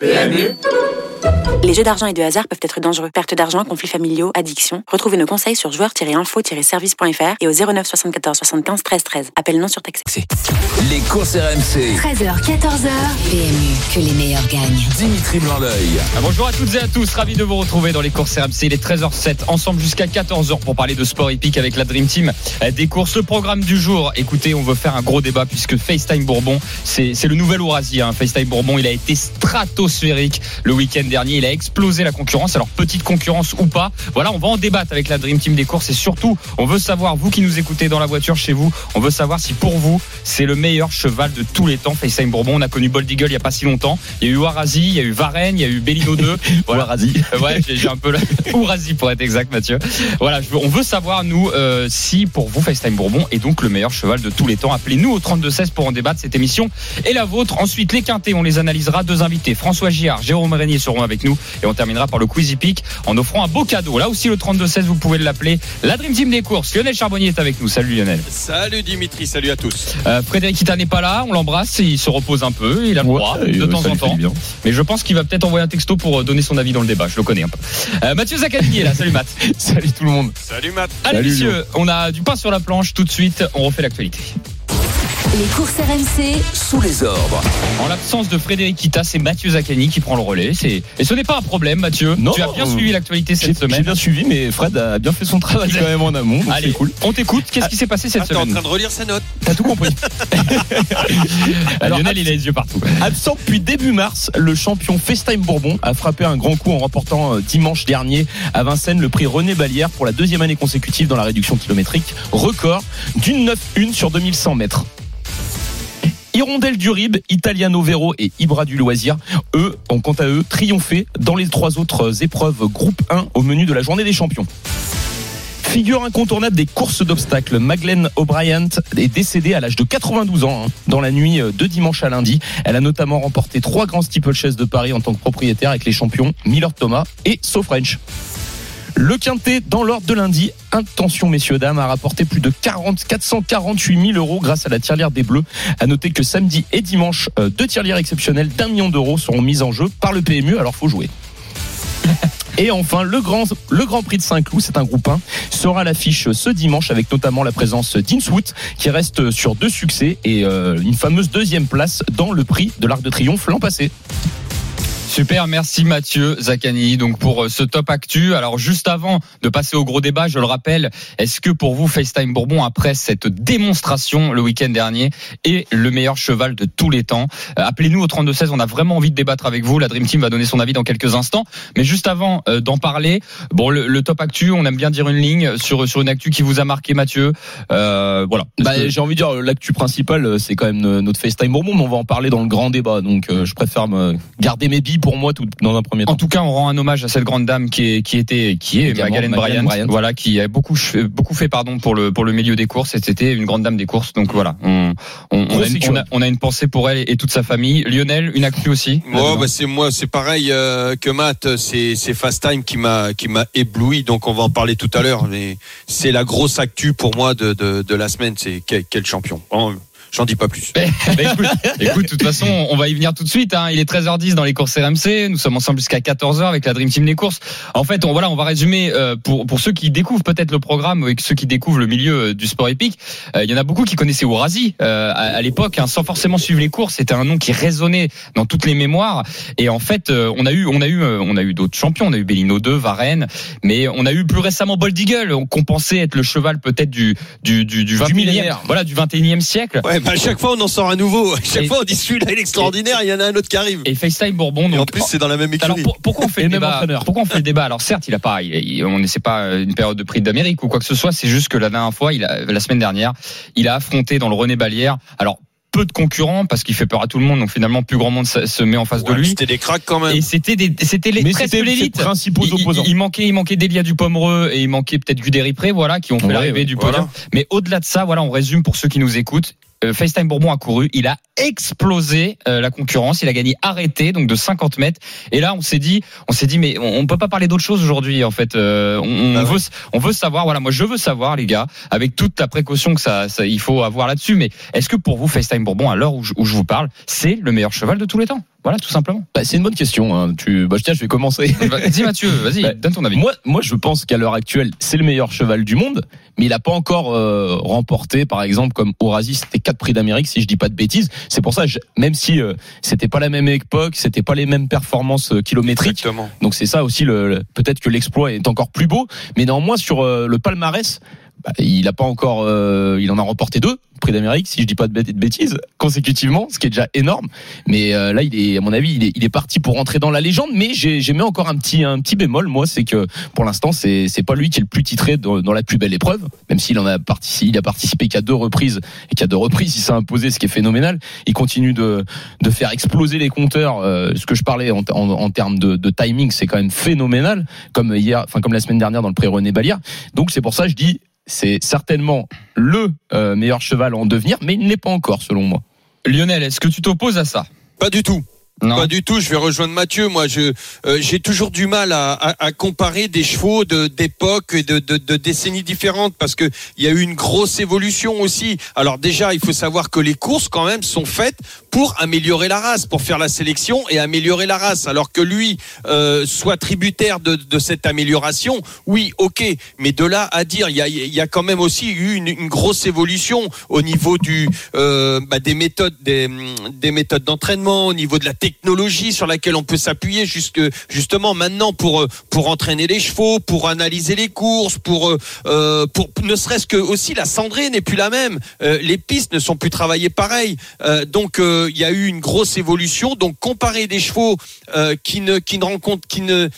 PMU les jeux d'argent et de hasard peuvent être dangereux. Perte d'argent, conflits familiaux, addiction. Retrouvez nos conseils sur joueurs-info-service.fr et au 09 74 75 13 13. Appel non surtaxé. Les courses RMC. 13h, 14h. PMU, que les meilleurs gagnent. Dimitri blanc ah, bonjour à toutes et à tous. Ravi de vous retrouver dans les courses RMC. Il est 13h07. Ensemble jusqu'à 14h pour parler de sport épique avec la Dream Team des courses. Le programme du jour. Écoutez, on veut faire un gros débat puisque FaceTime Bourbon, c'est le nouvel Ourasi. Hein. FaceTime Bourbon, il a été stratosphérique le week-end dernier. Il a explosé la concurrence. Alors petite concurrence ou pas, voilà, on va en débattre avec la Dream Team des courses et surtout, on veut savoir vous qui nous écoutez dans la voiture chez vous, on veut savoir si pour vous c'est le meilleur cheval de tous les temps. FaceTime Bourbon, on a connu Bold Eagle il y a pas si longtemps. Il y a eu Warazi, il y a eu Varenne, il y a eu Bellino 2. voilà. Warazi. Euh, ouais, j'ai un peu là. Ourazi pour être exact, Mathieu. Voilà, on veut savoir nous euh, si pour vous FaceTime Bourbon est donc le meilleur cheval de tous les temps. Appelez-nous au 32 16 pour en débattre cette émission et la vôtre. Ensuite, les quintés, on les analysera. Deux invités, François Giard, Jérôme Régnier seront avec nous et on terminera par le Quizy Peak en offrant un beau cadeau. Là aussi, le 32-16, vous pouvez l'appeler. La Dream Team des courses. Lionel Charbonnier est avec nous. Salut Lionel. Salut Dimitri, salut à tous. Euh, Frédéric Ita n'est pas là, on l'embrasse, il se repose un peu, il a le droit de temps en temps. Mais je pense qu'il va peut-être envoyer un texto pour euh, donner son avis dans le débat, je le connais un peu. Euh, Mathieu Zaccanini est là, salut Matt. salut tout le monde. Salut Matt. Allez messieurs, on a du pain sur la planche tout de suite, on refait l'actualité. Les courses RMC sous les ordres. En l'absence de Frédéric Kita, c'est Mathieu Zaccani qui prend le relais. Et ce n'est pas un problème, Mathieu. Non, tu as bien suivi l'actualité cette semaine. J'ai bien suivi, mais Fred a bien fait son travail quand même en amont. Allez, cool. On t'écoute. Qu'est-ce qui s'est passé cette semaine T'es en train de relire sa note. T'as tout compris. Alors, Lionel, il a les yeux partout. Absent depuis début mars, le champion FaceTime Bourbon a frappé un grand coup en remportant euh, dimanche dernier à Vincennes le prix René Balière pour la deuxième année consécutive dans la réduction kilométrique. Record d'une 9-1 sur 2100 mètres. Hirondelle du Rib, Italiano Vero et Ibra du Loisir, eux, ont quant à eux triomphé dans les trois autres épreuves groupe 1 au menu de la journée des champions. Figure incontournable des courses d'obstacles, Magdalene O'Brien est décédée à l'âge de 92 ans hein, dans la nuit de dimanche à lundi. Elle a notamment remporté trois grands steeplechase de Paris en tant que propriétaire avec les champions Miller Thomas et So French. Le quintet dans l'ordre de lundi, intention messieurs dames, a rapporté plus de 40, 448 000 euros grâce à la tirelière des Bleus. À noter que samedi et dimanche, euh, deux tirelières exceptionnelles d'un million d'euros seront mises en jeu par le PMU. Alors faut jouer. Et enfin, le grand, le grand Prix de Saint-Cloud, c'est un groupe 1, sera à l'affiche ce dimanche avec notamment la présence d'Innswood qui reste sur deux succès et euh, une fameuse deuxième place dans le prix de l'Arc de Triomphe l'an passé. Super, merci Mathieu Zaccani donc pour euh, ce top actu. Alors juste avant de passer au gros débat, je le rappelle, est-ce que pour vous FaceTime Bourbon après cette démonstration le week-end dernier est le meilleur cheval de tous les temps? Euh, Appelez-nous au 32 16, on a vraiment envie de débattre avec vous. La Dream Team va donner son avis dans quelques instants, mais juste avant euh, d'en parler, bon le, top actu, on aime bien dire une ligne sur sur une actu qui vous a marqué Mathieu. voilà. Bah, j'ai envie de dire l'actu principale, c'est quand même notre FaceTime Bourbon, mais on va en parler dans le grand débat. Donc je préfère me garder mes billes pour moi tout, dans un premier temps. En tout cas, on rend un hommage à cette grande dame qui est qui était qui est Magalène Bryant, voilà, qui a beaucoup beaucoup fait pardon pour le pour le milieu des courses. C'était une grande dame des courses. Donc voilà, on on, on, a, une, on, a, une, pensée pour elle et toute sa famille. Lionel, une actu aussi? Moi, bah c'est moi, c'est pareil euh, que Matt. C'est c'est Fast Time qui m'a qui m'a ébloui. Donc on va en parler tout à l'heure. Mais c'est la grosse actu pour moi de de, de la semaine. C'est quel, quel champion. J'en dis pas plus. écoute, de toute façon, on va y venir tout de suite. Hein. Il est 13h10 dans les courses RMC. Nous sommes ensemble jusqu'à 14h avec la Dream Team des courses. En fait, on, voilà, on va résumer euh, pour pour ceux qui découvrent peut-être le programme et ceux qui découvrent le milieu euh, du sport épique. Euh, il y en a beaucoup qui connaissaient Ourasi à, à l'époque, hein, sans forcément suivre les courses. C'était un nom qui résonnait dans toutes les mémoires. Et en fait, on a eu, on a eu, on a eu d'autres champions. On a eu Bellino 2, Varenne, mais on a eu plus récemment Bold Eagle, qu'on pensait être le cheval peut-être du du du, du 21e, voilà, du 21e siècle. Ouais, bah, à chaque fois on en sort un nouveau. À chaque fois on dit celui-là il est extraordinaire, il y en a un autre qui arrive. Et FaceTime Bourbon. Donc, en plus c'est dans la même équipe. Alors pourquoi on fait le débat Pourquoi on fait le débat Alors certes il a pas, il, on c'est pas une période de prix d'Amérique ou quoi que ce soit. C'est juste que la dernière fois, il a, la semaine dernière, il a affronté dans le René Balière. Alors peu de concurrents parce qu'il fait peur à tout le monde donc finalement plus grand monde se met en face de lui c'était des cracks quand même et c'était des c'était les presque l'élite principaux il, opposants il, manquait il manquait Delia du Pomereux et il manquait peut-être Guderipré voilà qui ont fait l'arrivée du podium mais au-delà de ça voilà on résume pour ceux qui nous écoutent euh, FaceTime Bourbon a couru, il a explosé euh, la concurrence, il a gagné arrêté donc de 50 mètres. Et là, on s'est dit, on s'est dit, mais on, peut pas parler d'autre chose aujourd'hui en fait. Euh, on, ah veut, on veut savoir. Voilà, moi je veux savoir les gars, avec toute la précaution que ça, il faut avoir là-dessus. Mais est-ce que pour vous FaceTime Bourbon, à l'heure où, je vous parle, c'est le meilleur cheval de tous les temps? Voilà, tout simplement. Bah, c'est une bonne question. hein. Tu, bah, tiens, je vais commencer. Vas-y Mathieu, vas-y, Bah, donne ton avis. Moi, moi, je pense qu'à l'heure actuelle, c'est le meilleur cheval du monde, mais il n'a pas encore euh, remporté, par exemple, comme Orasi, c'était quatre prix d'Amérique, si je dis pas de bêtises. C'est pour ça, je- même si euh, c'était pas la même époque, c'était pas les mêmes performances euh, kilométriques. Exactement. Donc c'est ça aussi, le, le- peut-être que l'exploit est encore plus beau, mais néanmoins sur euh, le palmarès, bah, il a pas encore, euh, il en a remporté deux prix d'Amérique, si je dis pas de bêt- de bêtises, consécutivement, ce qui est déjà énorme. Mais euh, là, il est, à mon avis, il est, il est parti pour rentrer dans la légende. Mais j'ai, mis encore un petit, un petit bémol, moi, c'est que pour l'instant, c'est, c'est pas lui qui est le plus titré dans, dans la plus belle épreuve, même s'il en a participé, il a participé qu'à deux reprises et qu'à deux reprises, il s'est imposé, ce qui est phénoménal. Il continue de, de faire exploser les compteurs. euh, ce que je parlais en, en, en termes de, de timing, c'est quand même phénoménal, comme hier, enfin comme la semaine dernière dans le pré René Balière. Donc c'est pour ça je dis, c'est certainement le euh, meilleur cheval en devenir, mais il ne l'est pas encore selon moi. Lionel, est-ce que tu t'opposes à ça? Pas du tout. Non. Pas du tout. Je vais rejoindre Mathieu. Moi, je euh, j'ai toujours du mal à, à, à comparer des chevaux de d'époques et de, de, de décennies différentes parce que il y a eu une grosse évolution aussi. Alors déjà, il faut savoir que les courses quand même sont faites pour améliorer la race, pour faire la sélection et améliorer la race. Alors que lui euh, soit tributaire de, de cette amélioration, oui, ok. Mais de là à dire, il y a, y a quand même aussi eu une, une grosse évolution au niveau du euh, bah, des méthodes des, des méthodes d'entraînement, au niveau de la technologie sur laquelle on peut s'appuyer jusque justement maintenant pour euh, pour entraîner les chevaux, pour analyser les courses, pour euh, euh, pour ne serait-ce que aussi la cendrée n'est plus la même, Euh, les pistes ne sont plus travaillées pareil. Donc il y a eu une grosse évolution. Donc comparer des chevaux euh, qui ne qui ne rencontrent qui ne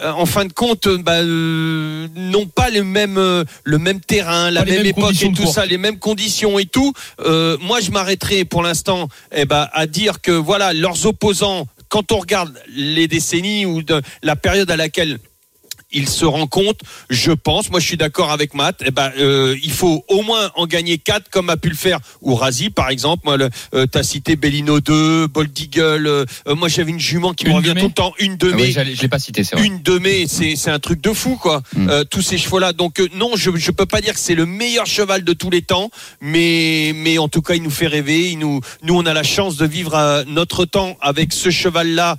euh, en fin de compte euh, bah, n'ont pas le même le même terrain, la même époque et tout ça, les mêmes conditions et tout. Moi, je m'arrêterai pour l'instant eh ben, à dire que voilà leurs opposants. Quand on regarde les décennies ou de, la période à laquelle ils se rencontrent, je pense, moi je suis d'accord avec Matt, eh ben, euh, il faut au moins en gagner quatre comme a pu le faire Ourasi par exemple. Moi, euh, t'as cité Bellino 2, Bold Eagle. euh, moi j'avais une jument qui me revient tout le temps, une de Ah mai oui, j'allais- je l'ai pas cité, c'est vrai. une de mai, c'est un truc de fou quoi. Mm. Euh, tous ces chevaux là. Donc non, je je peux pas dire que c'est le meilleur cheval de tous les temps, mais mais en tout cas il nous fait rêver. Il nous nous on a la chance de vivre notre temps avec ce cheval là.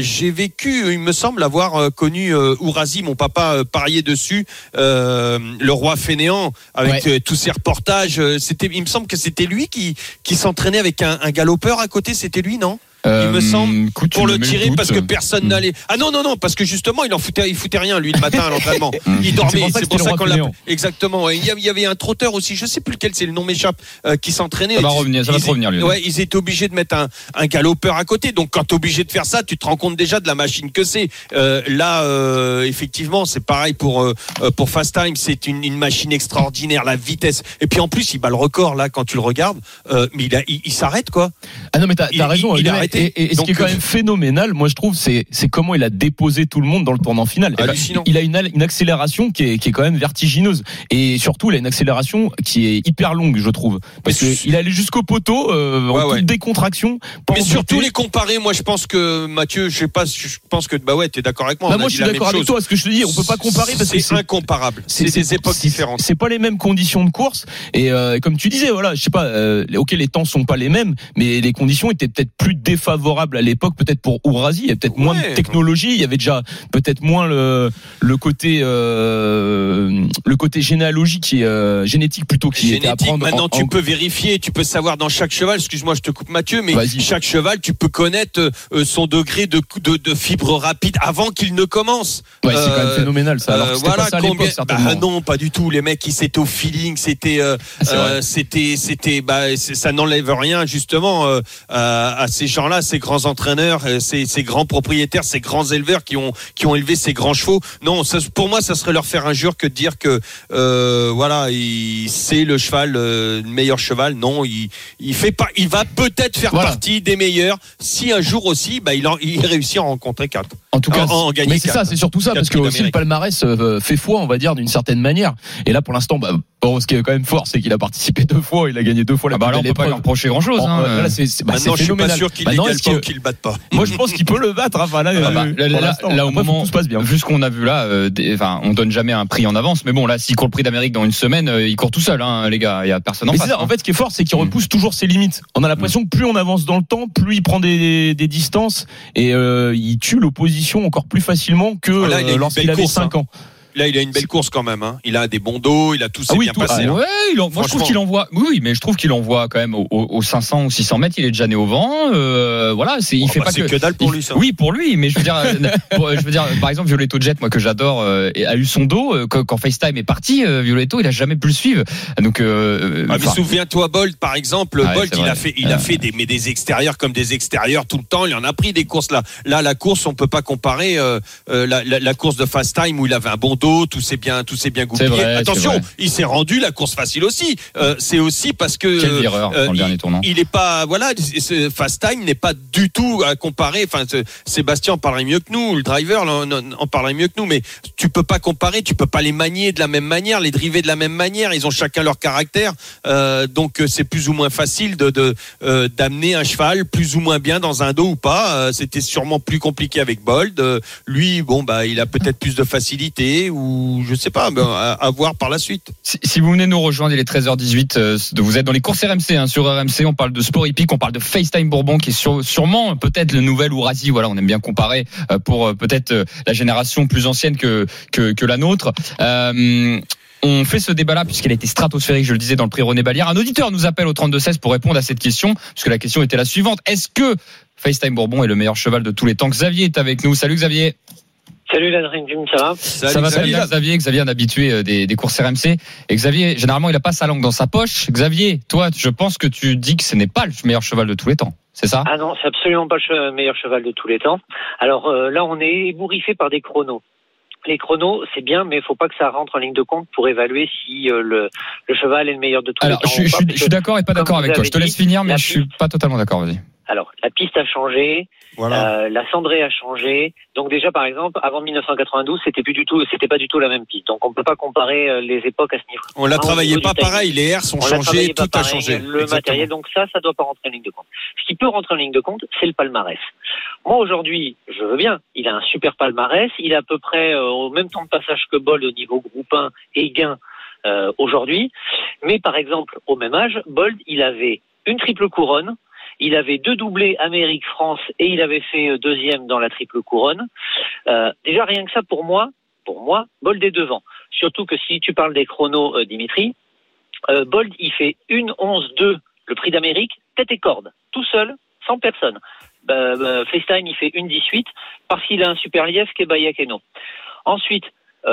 J'ai vécu, il me semble avoir connu euh, Mon papa euh, pariait dessus, euh, le roi fainéant avec euh, tous ses reportages. C'était, il me semble que c'était lui qui qui s'entraînait avec un, un galopeur à côté. C'était lui non? Il me semble, Euh, écoute, tu pour le tirer parce que personne Mm. n'allait. Ah non non non parce que justement il en foutait il foutait rien lui le matin à l'entraînement. il dormait. C'est pour ça qu'on l'a. fainéant. Exactement. Il y avait- un trotteur aussi. Je sais plus lequel c'est le nom m'échappe euh, qui s'entraînait. Ça va revenir, ça va revenir, Lionel. Ouais ils étaient obligés de mettre un, un galopeur à côté. Donc quand t'es obligé de faire ça tu te rends compte déjà de la machine que c'est. Euh, là euh, effectivement c'est pareil pour pour Fast Time c'est une, une machine extraordinaire la vitesse et puis en plus il bat le record là quand tu le regardes euh, mais il, a- il, il s'arrête quoi. Ah non mais t'as raison. il- il a Arrêté. Et, et ce qui est quand euh, même phénoménal, moi je trouve, c'est comment il a déposé tout le monde dans le tournant final. Eh ben, il a une, une accélération qui est, qui est quand même vertigineuse et surtout il a une accélération qui est hyper longue, je trouve, parce Mais que il allait jusqu'au poteau euh, en Ouais, toute ouais. décontraction. Mais en surtout les comparer, moi je pense que Mathieu, je sais pas, je pense que bah ouais, t'es d'accord avec moi. Bah, moi je suis d'accord avec chose. toi. Ce que je te dis, on peut pas comparer parce que c'est incomparable. C'est des époques différentes. C'est pas les mêmes conditions de course et euh, comme tu disais, voilà, je sais pas. Euh, ok, les temps sont pas les mêmes, mais les conditions étaient peut-être plus défavorables à l'époque, peut-être pour Ourasi. Il y a peut-être moins de technologie. Il y avait déjà peut-être moins le le côté euh, le côté généalogique qui est, euh, génétique plutôt qui était à Génétique, prendre. maintenant en- tu en- peux vérifier, tu peux savoir dans chaque cheval, excuse-moi, je te coupe Mathieu, mais chaque cheval, tu peux connaître euh, son degré de, de, de fibre rapide avant qu'il ne commence. Ouais, c'est quand même Euh, phénoménal ça. Alors Euh, que pas ça à combien-. Bah, non, pas du tout. Les mecs, ils c'était au feeling, c'était, euh, euh, vrai. c'était, c'était, bah, ça n'enlève rien justement euh, à ces gens-là, ces grands entraîneurs, euh, ces, ces grands propriétaires, ces grands éleveurs qui ont qui ont élevé ces grands chevaux. Non, ça, pour moi, ça serait leur faire injure que de dire que euh, voilà, il- c'est le cheval, euh, le meilleur cheval. Non, il il fait pas, il va peut-être faire Voilà. partie des meilleurs si un jour aussi, bah, il, en- il réussit à en rencontrer quatre. En tout cas, En- en mais c'est ça, c'est surtout ça, parce que aussi le palmarès euh, fait foi, on va dire, d'une certaine manière. Et là, pour l'instant, bah, Bon, ce qui est quand même fort, c'est qu'il a participé deux fois, il a gagné deux fois la Ah bah là, on peut pas lui reprocher grand chose. Hein. euh, là, c'est c'est- bah, c'est Maintenant, je suis pas sûr qu'il n'égale est-ce pas que- ou qu'il le batte pas. Moi, je pense qu'il peut le battre. Enfin, là, Ah bah, euh, là, là, l'instant. là, au moment, tout se passe bien. vu ce qu'on a vu là, euh, des- enfin, on donne jamais un prix en avance, mais bon, là, s'il court le prix d'Amérique dans une semaine, euh, il court tout seul, hein, les gars. Il y a personne en Mais face. c'est ça, hein. en fait, ce qui est fort, c'est qu'il Mm. repousse toujours ses limites. On a l'impression que plus on avance dans le temps, plus il prend des, des distances et euh, il tue l'opposition encore plus facilement que Là, il a euh, lorsqu'il avait course, 5 ans. Là, il a une belle course quand même. Hein. Il a des bons dos, il a tout s'est Ah oui, bien tout- passé. ah, là. Ouais, il en- moi je trouve qu'il envoie. Oui, mais je trouve qu'il envoie quand même au, au- au 500 ou 600 mètres. Il est déjà né au vent. Euh, voilà, c'est. Il Oh, fait bah, pas que. que dalle pour lui, ça. Oui, pour lui, mais je veux dire, euh, je veux dire, par exemple, Violetto Jet, moi que j'adore, euh, a eu son dos euh, quand, quand FaceTime est parti. Violetto, il a jamais pu le suivre. Donc, euh, Ah, mais souviens-toi Bolt par exemple, Ah Bolt il a fait il a Euh. fait des mais des extérieurs comme des extérieurs tout le temps, il en a pris des courses là. Là la course on peut pas comparer la, la, la course de Fast Time où il avait un bon dos, tout s'est bien tout s'est bien goupillé. vrai, Attention, il s'est rendu la course facile aussi. Euh, c'est aussi parce que quelle erreur euh, dans le dernier tournant. il est pas voilà ce fast time n'est pas du tout à comparer enfin Sébastien en parlerait mieux que nous le driver en, en parlerait mieux que nous mais tu peux pas comparer tu peux pas les manier de la même manière les driver de la même manière ils ont chacun leur caractère euh, donc euh, c'est plus ou moins facile de euh, d'amener un cheval plus ou moins bien dans un dos ou pas Euh, c'était sûrement plus compliqué avec Bold Euh, lui bon bah il a peut-être plus de facilité ou je sais pas ben, à, voir par la suite Si, vous venez nous rejoindre, il est 13h18. euh, vous êtes dans les courses RMC hein, sur RMC. On parle de sport hippique, on parle de FaceTime Bourbon qui est sûrement peut-être le nouvel Ourasi. Voilà, on aime bien comparer euh, pour euh, peut-être euh, la génération plus ancienne que que, la nôtre. Euh, on fait ce débat-là puisqu'elle a été stratosphérique, je le disais dans le prix René Balière. Un auditeur nous appelle au 32-16 pour répondre à cette question, puisque la question était la suivante. Est-ce que FaceTime Bourbon est le meilleur cheval de tous les temps? Xavier est avec nous. Salut Xavier. Salut la Dream Team, ça va Ça va très bien, Xavier. Xavier, un habitué euh, des, des courses RMC. Et Xavier, généralement, il a pas sa langue dans sa poche. Xavier, toi, je pense que tu dis que ce n'est pas le meilleur cheval de tous les temps. C'est ça? Ah non, c'est absolument pas le meilleur cheval de tous les temps. Alors euh, là, on est ébouriffé par des chronos. Les chronos, c'est bien, mais il faut pas que ça rentre en ligne de compte pour évaluer si euh, le, le cheval est le meilleur de tous Alors, les je, temps. je parce je suis d'accord et pas d'accord avec toi. Je te laisse finir, mais la je suis pas totalement d'accord. Vas-y. Alors, la piste a changé, voilà euh, la cendrée a changé. Donc déjà, par exemple, avant 1992, c'était plus du tout, c'était pas du tout la même piste. Donc on peut pas comparer euh, les époques à ce niveau. on la niveau pas pareil les airs sont On changés travaillé tout a changé Le Exactement. matériel, donc ça, ça doit pas rentrer en ligne de compte. Ce qui peut rentrer en ligne de compte, c'est le palmarès. Moi aujourd'hui, je veux bien. Il a un super palmarès. Il est à peu près euh, au même temps de passage que Bold au niveau groupe 1 et gain euh, aujourd'hui. Mais par exemple, au même âge, Bold, il avait une triple couronne. Il avait deux doublés Amérique-France et il avait fait euh, deuxième dans la triple couronne. Euh, déjà rien que ça pour moi, pour moi, Bold est devant. Surtout que si tu parles des chronos, euh, Dimitri, Bold, il fait une 11-2, le prix d'Amérique, tête et corde, tout seul, sans personne. Bah, bah, FaceTime, il fait une 18 parce qu'il a un super lief qui est Bayakeno. Ensuite,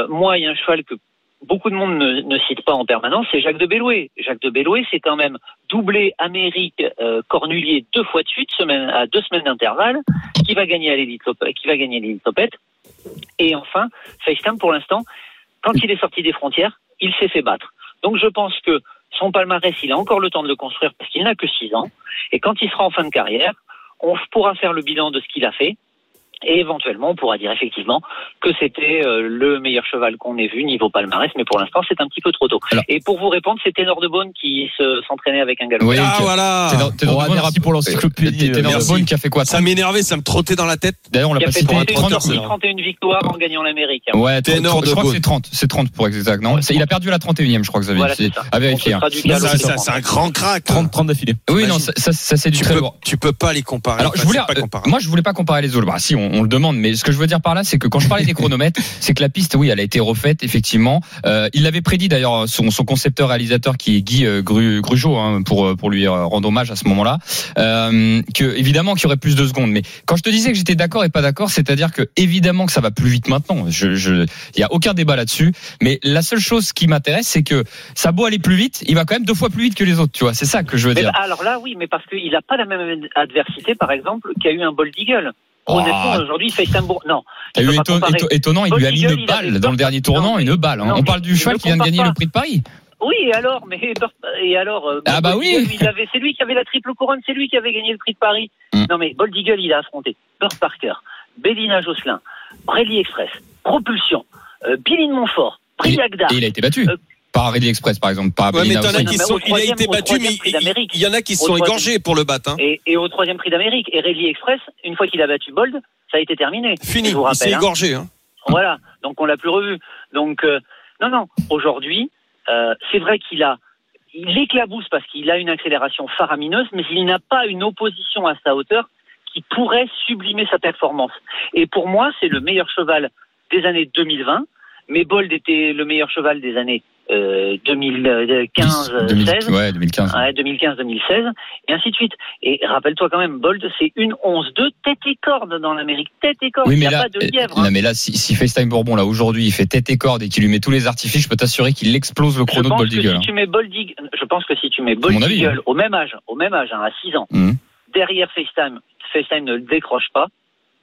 moi, il y a un cheval que beaucoup de monde ne, ne cite pas en permanence, c'est Jacques de Belloué. Jacques de Belloué, c'est quand même doublé Amérique euh, Cornulier deux fois de suite, semaine, à deux semaines d'intervalle, qui va gagner à l'élite qui va gagner l'élite. Et enfin, FaceTime, pour l'instant, quand il est sorti des frontières, il s'est fait battre. Donc je pense que son palmarès, il a encore le temps de le construire parce qu'il n'a que 6 ans. Et quand il sera en fin de carrière, on pourra faire le bilan de ce qu'il a fait. Et éventuellement, on pourra dire effectivement que c'était euh, le meilleur cheval qu'on ait vu niveau palmarès, mais pour l'instant, c'est un petit peu trop tôt. Alors- Et pour vous répondre, c'était Nordebone qui se- s'entraînait avec un galop. Oui, ah que- voilà t'es dans Bon, le bon merci pour l'encyclopédie. Le Merci. bon qui a fait quoi ça m'énervait ça me trottait dans la tête D'ailleurs, on l'a Qui a pas fait cité. 31, 30, 30, c'est vrai. 31 victoires en gagnant l'Amérique. hein. Ouais, Ténor 30, je de crois que Beaune. c'est 30. C'est 30 pour exact, non C'est- Il a perdu la 31e, je crois, C'est c'est ça. à vérifier. On hein. c'est un grand crack 30, 30 d'affilée. Oui, non, ça, c'est du tu très peux, lourd. tu peux pas les comparer Alors, je voulais, c'est pas euh, moi, je voulais pas comparer les autres. Bah, si, on, on le demande, mais ce que je veux dire par là, c'est que quand je parlais des chronomètres, c'est que la piste, oui, elle a été refaite, effectivement. Euh, il l'avait prédit d'ailleurs, son, son concepteur réalisateur qui est Guy euh, Gru- Grugeot, hein, pour euh, pour lui euh, rendre hommage à ce moment-là, euh, que évidemment qu'il y aurait plus de secondes. Mais quand je te disais que j'étais d'accord et pas d'accord, c'est-à-dire que évidemment que ça va plus vite maintenant. Je, je, il y a aucun débat là-dessus. Mais la seule chose qui m'intéresse, c'est que ça a beau aller plus vite, il va quand même deux fois plus vite que les autres. Tu vois, c'est ça que je veux Mais dire. bah, alors là, oui, mais parce qu'il n'a pas la même adversité, par exemple, qu'a eu un Bold Eagle. Oh. Honnêtement, aujourd'hui, FaceTime Bourg. Non. T'as eu éton- étonnant, il lui a mis une balle dans le dernier tournant, Non, une balle. hein. On parle du cheval qui vient de gagner pas. le prix de Paris. Oui, et alors, mais et alors, Ah bah oui. C'est lui qui avait la triple couronne, c'est lui qui avait gagné le prix de Paris. Mm. Non mais Bold Eagle, il a affronté Burt Parker, Bélina Josselin, Brelly Express, Propulsion, euh, Billy de Montfort, Agda. Et il a été battu. Euh, par Rally Express, par exemple. Par Ouais, mais qui sont, au il a été au battu, troisième mais prix il, d'Amérique. il y en a qui se sont égorgés pour le battre. hein. Et, et au troisième prix d'Amérique, et Rally Express, une fois qu'il a battu Bold, ça a été terminé. Fini, Je vous il s'est rappelle. hein. égorgé. Hein. Voilà, donc on l'a plus revu. Donc euh, non, non, aujourd'hui, euh, c'est vrai qu'il a, il éclabousse parce qu'il a une accélération faramineuse, mais il n'a pas une opposition à sa hauteur qui pourrait sublimer sa performance. Et pour moi, c'est le meilleur cheval des années 2020, mais Bold était le meilleur cheval des années euh, 2015, 2000, 16. ouais, 2015. Ouais, 2015-2016, et ainsi de suite. Et rappelle-toi quand même, Bold, c'est une 11-2 tête et corde dans l'Amérique. Tête et corde, Oui, il n'y mais a là, pas de lièvre. euh, hein. non, mais là, si, si FaceTime Bourbon, là, aujourd'hui, il fait tête et corde et qu'il lui met tous les artifices, je peux t'assurer qu'il explose le chrono de Bold Eagle. si hein. tu mets Bold Eagle- je pense que si tu mets Bold avis, hein. au même âge, au même âge, hein, à 6 ans, Mhm. derrière FaceTime, FaceTime ne le décroche pas,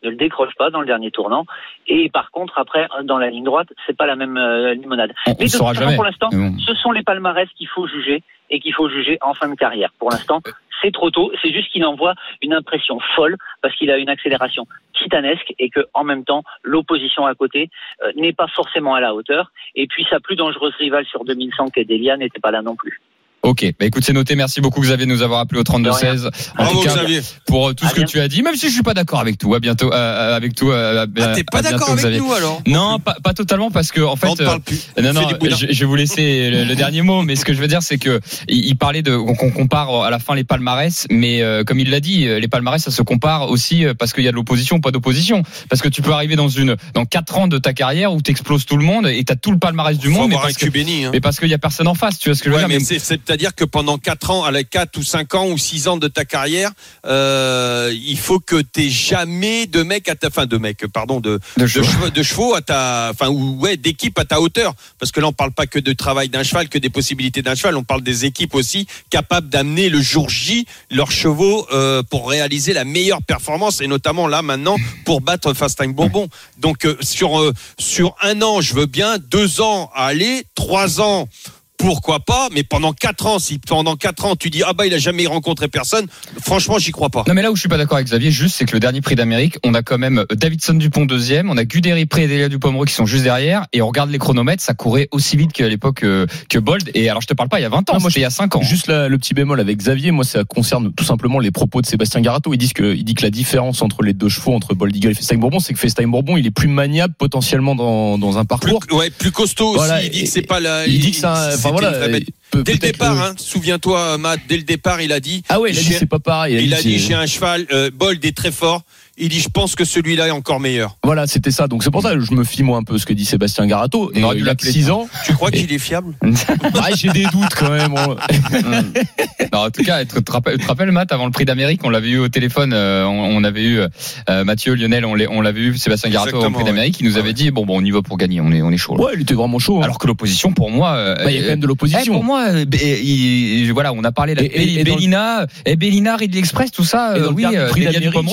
ne le décroche pas dans le dernier tournant. Et par contre, après, dans la ligne droite, c'est pas la même euh, limonade. On, on Mais de saura toute façon, jamais. pour l'instant, ce sont les palmarès qu'il faut juger et qu'il faut juger en fin de carrière. Pour l'instant, c'est trop tôt. C'est juste qu'il envoie une impression folle parce qu'il a une accélération titanesque et que, en même temps, l'opposition à côté euh, n'est pas forcément à la hauteur. Et puis, sa plus dangereuse rivale sur 2100, qui est Delia, n'était pas là non plus. Ok, bah écoute, c'est noté. Merci beaucoup Xavier de nous avoir appelé au 32-16. En Bravo tout cas, Xavier. pour euh, tout À ce que tu as dit, même si je suis pas d'accord avec tout. À bientôt, euh, avec tout. euh, Ah, t'es pas d'accord avec Xavier. nous alors? Non, pas, pas totalement parce que en On fait, ne parle plus. euh, non, non, boudin. je, je vais vous laisser le, le dernier mot, mais ce que je veux dire, c'est que il, il parlait de qu'on compare à la fin les palmarès, mais euh, comme il l'a dit, euh, les palmarès ça se compare aussi euh, parce qu'il y a de l'opposition, ou pas d'opposition, parce que tu peux arriver dans une dans quatre ans de ta carrière où t'exploses tout le monde et t'as tout le palmarès du Faut monde, mais avoir un parce que cul béni. hein. mais parce qu'il y a personne en face, tu vois ce que je veux Ouais, dire mais c'est- c'est-à-dire que pendant 4 ans, à la 4 ou 5 ans ou 6 ans de ta carrière, euh, il faut que t'aies jamais de mec à ta fin de mec, pardon, de, De de, chevaux. chevaux, de chevaux à ta, enfin ou ouais, d'équipe à ta hauteur, parce que là on parle pas que de travail d'un cheval, que des possibilités d'un cheval, on parle des équipes aussi capables d'amener le jour J leurs chevaux euh, pour réaliser la meilleure performance et notamment là maintenant pour battre Fast Time Bourbon. Donc euh, sur sur un an, je veux bien, deux ans à aller, trois ans. Pourquoi pas Mais pendant quatre ans, si pendant quatre ans tu dis ah bah il a jamais rencontré personne, franchement j'y crois pas. Non mais là où je suis pas d'accord avec Xavier, juste c'est que le dernier prix d'Amérique, on a quand même Davidson Dupont deuxième, on a Guderi Pré et Delia Dupomereux qui sont juste derrière, et on regarde les chronomètres, ça courait aussi vite qu'à l'époque euh, que Bold. Et alors je te parle pas il y a 20 ans, Non, moi, c'était il y a 5 ans. Juste là, le petit bémol avec Xavier, moi ça concerne tout simplement les propos de Sébastien Garato. Ils disent que, il dit que la différence entre les deux chevaux, entre Bold Eagle et Festime Bourbon, c'est que Festime Bourbon, il est plus maniable potentiellement dans, dans un Plus, parcours. ouais, plus costaud Voilà, aussi. Il dit que c'est pas la. il dit que ça, c'était enfin voilà, peut- Dès le départ, le- hein, souviens-toi, Matt, dès le départ, il a dit. Ah ouais, il a dit j'ai- c'est pas pareil. Il a dit j'ai un cheval, euh, Bold est très fort. Il dit je pense que celui-là est encore meilleur. Voilà, c'était ça. Donc c'est pour ça que je me fie moi un peu ce que dit Sébastien Garato. On aurait dû il a l'appeler 6 ans. Tu crois qu'il est fiable Ah, j'ai des doutes quand même. On- Non, en tout cas, tu te rappelles, tu te rappelles, Matt, avant le prix d'Amérique, on l'avait eu au téléphone, euh, on, on avait eu euh, Mathieu, Lionel, on l'avait eu, Sébastien Garato au prix d'Amérique, il nous ouais. avait dit, bon, bon, on y va pour gagner, on est, on est chaud. là. Ouais, il était vraiment chaud. hein. Alors que l'opposition, pour moi, euh, Bah, il y a quand même de Eh, l'opposition. pour moi, euh, il- voilà, on a parlé le- Bellina, et Bellina, Ridley Express, tout ça, euh, le oui, euh, prix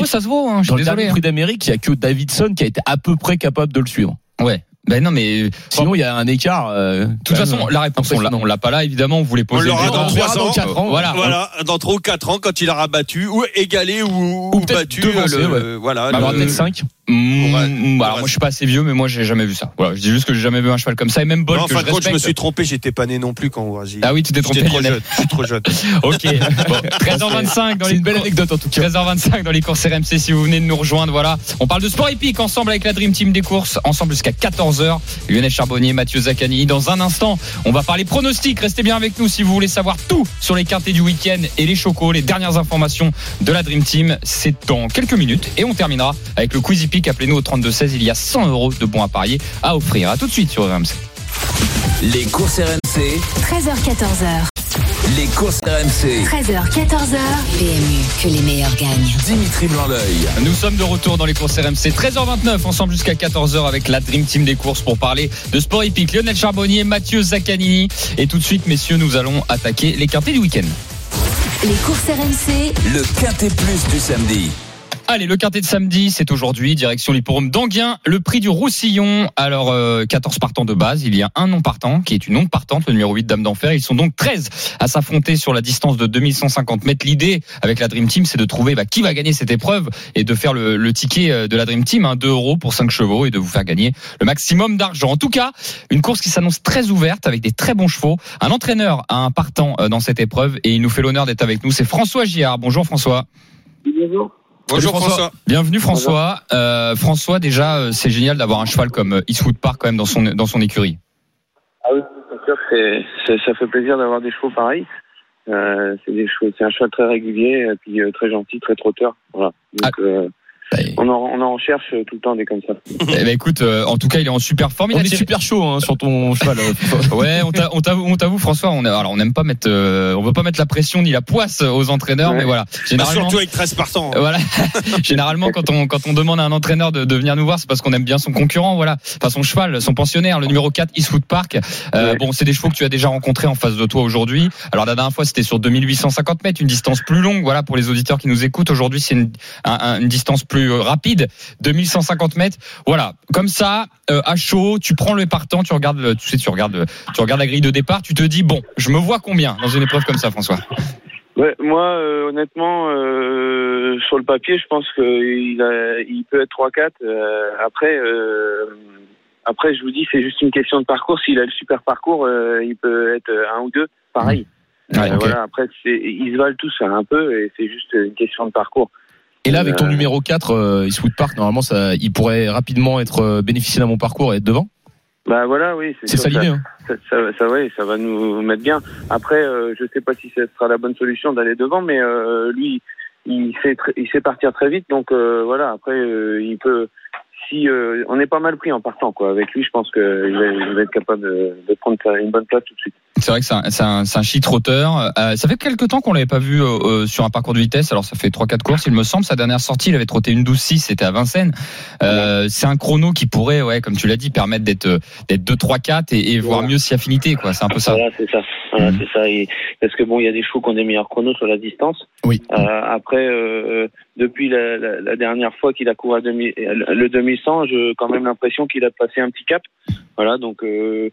ça se vaut, hein, suis le dernier prix d'Amérique, il y a que Davidson qui a été à peu près capable de le suivre. Ouais. Ben non, mais Sinon, il y a un écart. euh, de toute façon, la réponse, on l'a, on l'a pas là, évidemment, on voulait On poser. l'aura le dans trois ans. quatre ans. Voilà. Voilà, dans 3 ou 4 ans, quand il aura battu, ou égalé, ou, Ou battu. devancé, le- ouais. Voilà. Aura le- peut-être 5. Mmh, alors moi je suis pas assez vieux mais moi j'ai jamais vu ça. Voilà, je dis juste que j'ai jamais vu un cheval comme ça et même Bolt Non, en que fin je compte, je me suis trompé, j'étais pas né non plus quand vas-y. Ah oui, tu t'es trompé. Trop jeune. Je suis trop jeune. OK. Bon, 13h25 dans les une belle anecdote en tout cas. 13h25 dans les courses RMC si vous venez de nous rejoindre. Voilà, on parle de sport épique ensemble avec la Dream Team des courses, ensemble jusqu'à 14h. Lionel Charbonnier, Mathieu Zaccani. Dans un instant, on va parler pronostics. Restez bien avec nous si vous voulez savoir tout sur les quintés du week-end et les chocos, les dernières informations de la Dream Team. C'est dans quelques minutes et on terminera avec le Quizy Appelez-nous au 3216. Il y a 100 euros de bons à parier à offrir. À tout de suite sur RMC. Les courses RMC, 13h14h. les courses RMC. 13h, 14h. PMU, que les meilleurs gagnent. Dimitri Blanc-L'œil. Nous sommes de retour dans les courses RMC 13h29 ensemble jusqu'à 14h avec la Dream Team des courses pour parler de sport hippique. Lionel Charbonnier, Mathieu Zaccanini et tout de suite messieurs nous allons attaquer les quintés du week-end. Les courses RMC, Le quintet plus du samedi. Allez, le quintet de samedi, c'est aujourd'hui, direction l'hipporome d'Anguien, le prix du Roussillon. Alors, euh, 14 partants de base, il y a un non partant, qui est une non partante, le numéro 8 Dame d'Enfer. Ils sont donc 13 à s'affronter sur la distance de 2150 mètres. L'idée, avec la Dream Team, c'est de trouver bah, qui va gagner cette épreuve et de faire le, le ticket euh, de la Dream Team, hein, 2 euros pour 5 chevaux et de vous faire gagner le maximum d'argent. En tout cas, une course qui s'annonce très ouverte avec des très bons chevaux. Un entraîneur a un partant euh, dans cette épreuve et il nous fait l'honneur d'être avec nous. C'est François Giard. Bonjour François. Bonjour. Bonjour François. Bienvenue François. Euh, François, déjà, euh, c'est génial d'avoir un cheval comme euh, Eastwood Park quand même dans son dans son écurie. Ah oui, c'est sûr ça fait plaisir d'avoir des chevaux pareils. Euh, c'est des chevaux, c'est un cheval très régulier, et puis euh, très gentil, très trotteur. Voilà. Donc, euh, on, en, on en cherche euh, tout le temps des comme ça. Eh ben, écoute, euh, en tout cas, il est en super forme. Il On a est tiré- super chaud hein, sur ton cheval. euh. Ouais, on t'a- on t'avoue, on t'avoue, François. On est- alors, on n'aime pas mettre, euh, on veut pas mettre la pression ni la poisse aux entraîneurs, Ouais. mais voilà. Bah, Généralement, surtout avec 13 partants. Euh, Voilà. Généralement, quand on quand on demande à un entraîneur de, de venir nous voir, c'est parce qu'on aime bien son concurrent, voilà. Enfin, son cheval, son pensionnaire, le numéro 4, Eastwood Park. Euh, Ouais. Bon, c'est des chevaux que tu as déjà rencontrés en face de toi aujourd'hui. Alors la dernière fois, c'était sur 2850 mètres, une distance plus longue, voilà, pour les auditeurs qui nous écoutent. Aujourd'hui, c'est une, un- un- une distance plus euh, rapide, 2150 mètres. Voilà. Comme ça, euh, à chaud, tu prends le partant, tu regardes, le- tu sais, tu regardes, tu regardes la grille de départ, tu te dis bon, je me vois combien dans une épreuve comme ça, François? Ouais, moi, euh, honnêtement, euh, sur le papier, je pense qu'il il peut être 3-4. Euh, après, euh, après, je vous dis, c'est juste une question de parcours. S'il a le super parcours, euh, il peut être un ou deux, pareil. Ouais, Euh. Voilà. Après, ils se valent tous un peu, et c'est juste une question de parcours. Et là, avec ton Euh, numéro 4, euh, Eastwood Park, normalement, ça, il pourrait rapidement être euh, bénéficier d'un bon parcours et être devant. Bah voilà, oui. C'est ça l'idée. hein. ça, ça, ça, ouais, ça va nous mettre bien. Après, euh, je sais pas si ce sera la bonne solution d'aller devant, mais euh, lui, il sait, il sait partir très vite, donc euh, voilà. Après, euh, il peut. Si euh, on est pas mal pris en partant, quoi. Avec lui, je pense qu'il va, il va être capable de, de prendre une bonne place tout de suite. C'est vrai que c'est un, un, un. Euh, ça fait quelques temps qu'on l'avait pas vu euh, sur un parcours de vitesse. Alors ça fait trois quatre courses, il me semble. Sa dernière sortie, il avait trotté une 12-6, c'était à Vincennes. C'est un chrono qui pourrait, ouais, comme tu l'as dit, permettre d'être d'être 2 3 4 et, et voir mieux si affinité quoi. C'est un peu ça. Voilà, c'est ça. Voilà, Mhm. c'est ça. Et, parce que bon, il y a des chevaux qui ont des meilleurs chronos sur la distance. Oui. Après, depuis la, la, la dernière fois qu'il a couru à 2000, le 2100, j'ai quand même l'impression qu'il a passé un petit cap. Voilà, donc euh,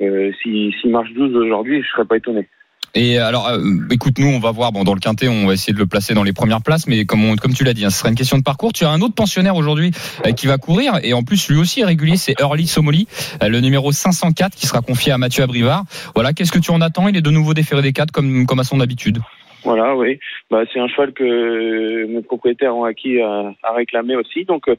euh, s'il s'il marche 12 aujourd'hui, je serais pas étonné. Et alors, euh, écoute, nous, on va voir. Bon, dans le quintet, on va essayer de le placer dans les premières places, mais comme on, comme tu l'as dit, hein, ce sera une question de parcours. Tu as un autre pensionnaire aujourd'hui euh, qui va courir, et en plus, lui aussi est régulier. C'est Early Somoli, euh, le numéro 504, qui sera confié à Mathieu Abrivard. Voilà, qu'est-ce que tu en attends? Il est de nouveau déféré des 4 comme comme à son habitude. Voilà, oui. Bah, c'est un cheval que mes propriétaires ont acquis à, à réclamer aussi. Donc, euh,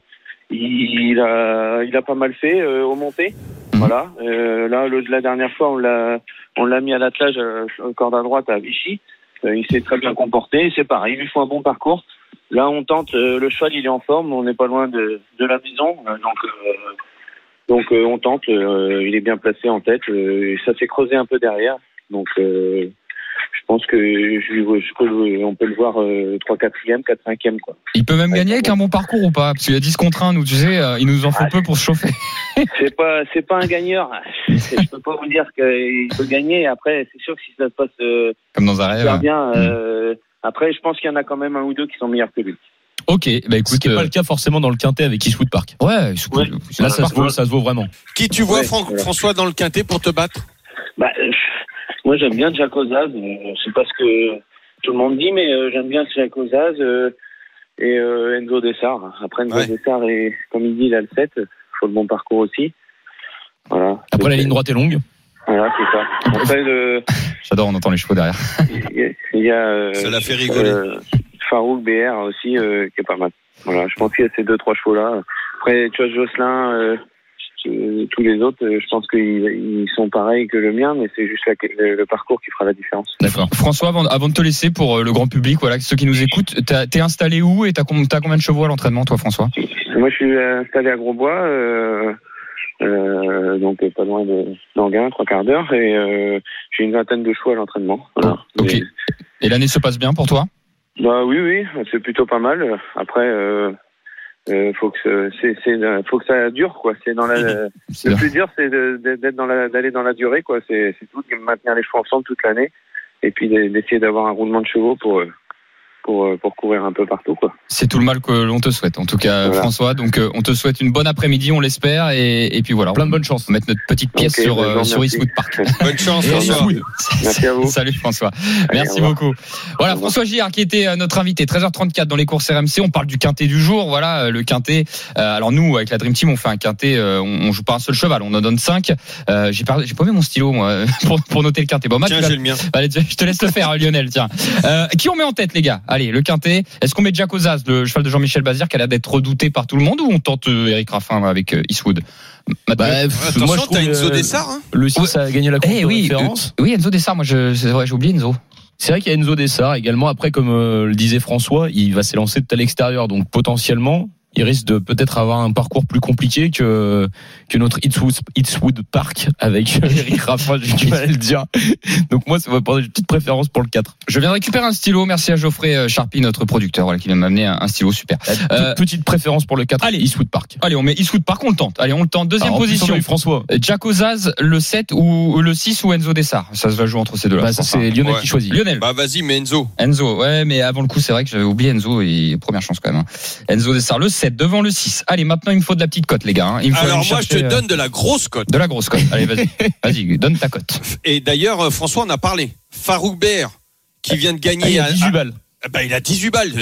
il a, il a pas mal fait euh, au monté. Mhm. Voilà. Euh, là, le, la dernière fois, on l'a, on l'a mis à l'attelage euh, corde à droite à Vichy. Euh, il s'est très bien comporté. C'est pareil, il lui faut un bon parcours. Là, on tente. euh, le cheval, il est en forme. On n'est pas loin de, de la maison. Euh, donc, euh, donc, euh, on tente. euh, il est bien placé en tête. euh, ça s'est creusé un peu derrière. Donc, euh, je pense que je, je peux on peut le voir euh, 3 4 e 4 5 e quoi. Il peut même gagner avec un bon parcours ou pas? Parce qu'il y a 10 contre 1, nous, tu sais, euh, il nous en faut Ah, peu pour se chauffer. C'est pas c'est pas un gagneur. je peux pas vous dire qu'il peut gagner après c'est sûr que si ça se passe euh, Comme dans un rêve. super bien euh, après je pense qu'il y en a quand même un ou deux qui sont meilleurs que lui. Ok, bah Ce écoute. qui n'est pas euh, le cas forcément dans le quintet avec Eastwood Park. Ouais. Là, ça se, vaut, ça se vaut vraiment. Qui tu vois, Ouais, Fran- voilà. François, dans le quintet pour te battre? Bah moi j'aime bien Jack Ozaz, c'est pas ce que tout le monde dit mais euh, j'aime bien Jack Ozaz euh, et euh, Enzo Dessart. Après Enzo Ouais. Dessart et comme il dit il a le 7, faut le bon parcours aussi. Voilà. Après, la ligne droite est longue. Voilà, c'est ça. Après, le, J'adore, on entend les chevaux derrière. il y a, il euh, Ça l'a fait rigoler. euh, Farouk BR aussi, euh, qui est pas mal. Voilà, je pense qu'il y a ces deux, trois chevaux-là. Après, tu vois, Jocelyn, euh, tous les autres, euh, je pense qu'ils ils sont pareils que le mien, mais c'est juste la- le, le parcours qui fera la différence. D'accord. François, avant, avant de te laisser pour euh, le grand public, voilà, ceux qui nous écoutent, t'es installé où et t'as t'as combien de chevaux à l'entraînement, toi, François? Moi, je suis installé à Grosbois, euh, euh, donc pas loin de d'Anguin, trois quarts d'heure, et euh, j'ai une vingtaine de chevaux à l'entraînement. Voilà. Mais- Et l'année se passe bien pour toi? Bah oui, oui, c'est plutôt pas mal. Après, euh, euh, faut que c'est, c'est, faut que ça dure, quoi. C'est dans la, C'est le plus dur, c'est d'être dans la, d'aller dans la durée, quoi. C'est, c'est tout, de maintenir les chevaux ensemble toute l'année, et puis de- d'essayer d'avoir un roulement de chevaux pour, euh, pour euh, pour courir un peu partout quoi. C'est tout le mal que l'on te souhaite, en tout cas, Voilà. François. Donc, euh, on te souhaite une bonne après-midi, on l'espère, et, et puis voilà. Plein de on bonnes chances. va mettre notre petite pièce Ok, sur, bah, je euh, sur. Eastwood Park. Bonne chance, François. Merci à vous. Salut François. Allez, Merci beaucoup. Voilà. François Girard qui était euh, notre invité 13h34 dans les courses RMC. On parle du quintet du jour. Voilà le quintet. Euh, alors nous avec la Dream Team on fait un quintet. euh, on, on joue pas un seul cheval. On en donne cinq. Euh, j'ai pas j'ai pas mis mon stylo moi pour, pour noter le quintet. Bon Matt, Tiens, j'ai le mien. Allez, je te laisse le faire, Lionel. Tiens. Euh, qui on met en tête, les gars? Allez, le quintet. Est-ce qu'on met Jack Ozaz, le cheval de Jean-Michel Bazir, qui a l'air d'être redouté par tout le monde, ou on tente euh, Eric Raffin avec euh, Eastwood? Bah, Attention, moi, je trouve, t'as Enzo euh, Dessart. Hein Le 6 a gagné la course Eh de oui, référence. euh, oui, Enzo Dessart. Moi, je, c'est vrai, j'ai oublié Enzo. C'est vrai qu'il y a Enzo Dessart également. Après, comme euh, le disait François, il va s'élancer de à l'extérieur. Donc potentiellement, il risque de peut-être avoir un parcours plus compliqué que que notre Eastwood, Eastwood Park avec Eric Raffin, j'ai du mal à le dire. Donc moi, ça va prendre une petite préférence pour le 4. Je viens de récupérer un stylo. Merci à Geoffrey euh, Charpie, notre producteur, voilà, qui vient m'amener un, un stylo super. Euh, petite préférence pour le 4, allez. Eastwood Park. Allez, on met Eastwood Park, on le tente. Allez, on le tente. Deuxième Alors, on position. François. Euh, Jack Ozaz, le 7 ou le 6 ou Enzo Dessart. Ça se va jouer entre ces deux-là. Bah, ça c'est. Lionel Ouais. qui choisit. Lionel. Bah vas-y, mais Enzo. Enzo, ouais, mais avant le coup, c'est vrai que j'avais oublié Enzo et première chance quand même. hein. Enzo Dessart, le 7 devant le 6. Allez, maintenant il me faut de la petite cote, les gars. hein. Il me faut Alors moi, je te chercher, euh, donne de la grosse cote. de la grosse cote. Allez, vas-y, vas-y, donne ta cote. Et d'ailleurs, euh, François en a parlé. Farouk Bert, qui vient de Ah, il gagner. a à- 18 à- balles. Ah, bah, il a 18 balles.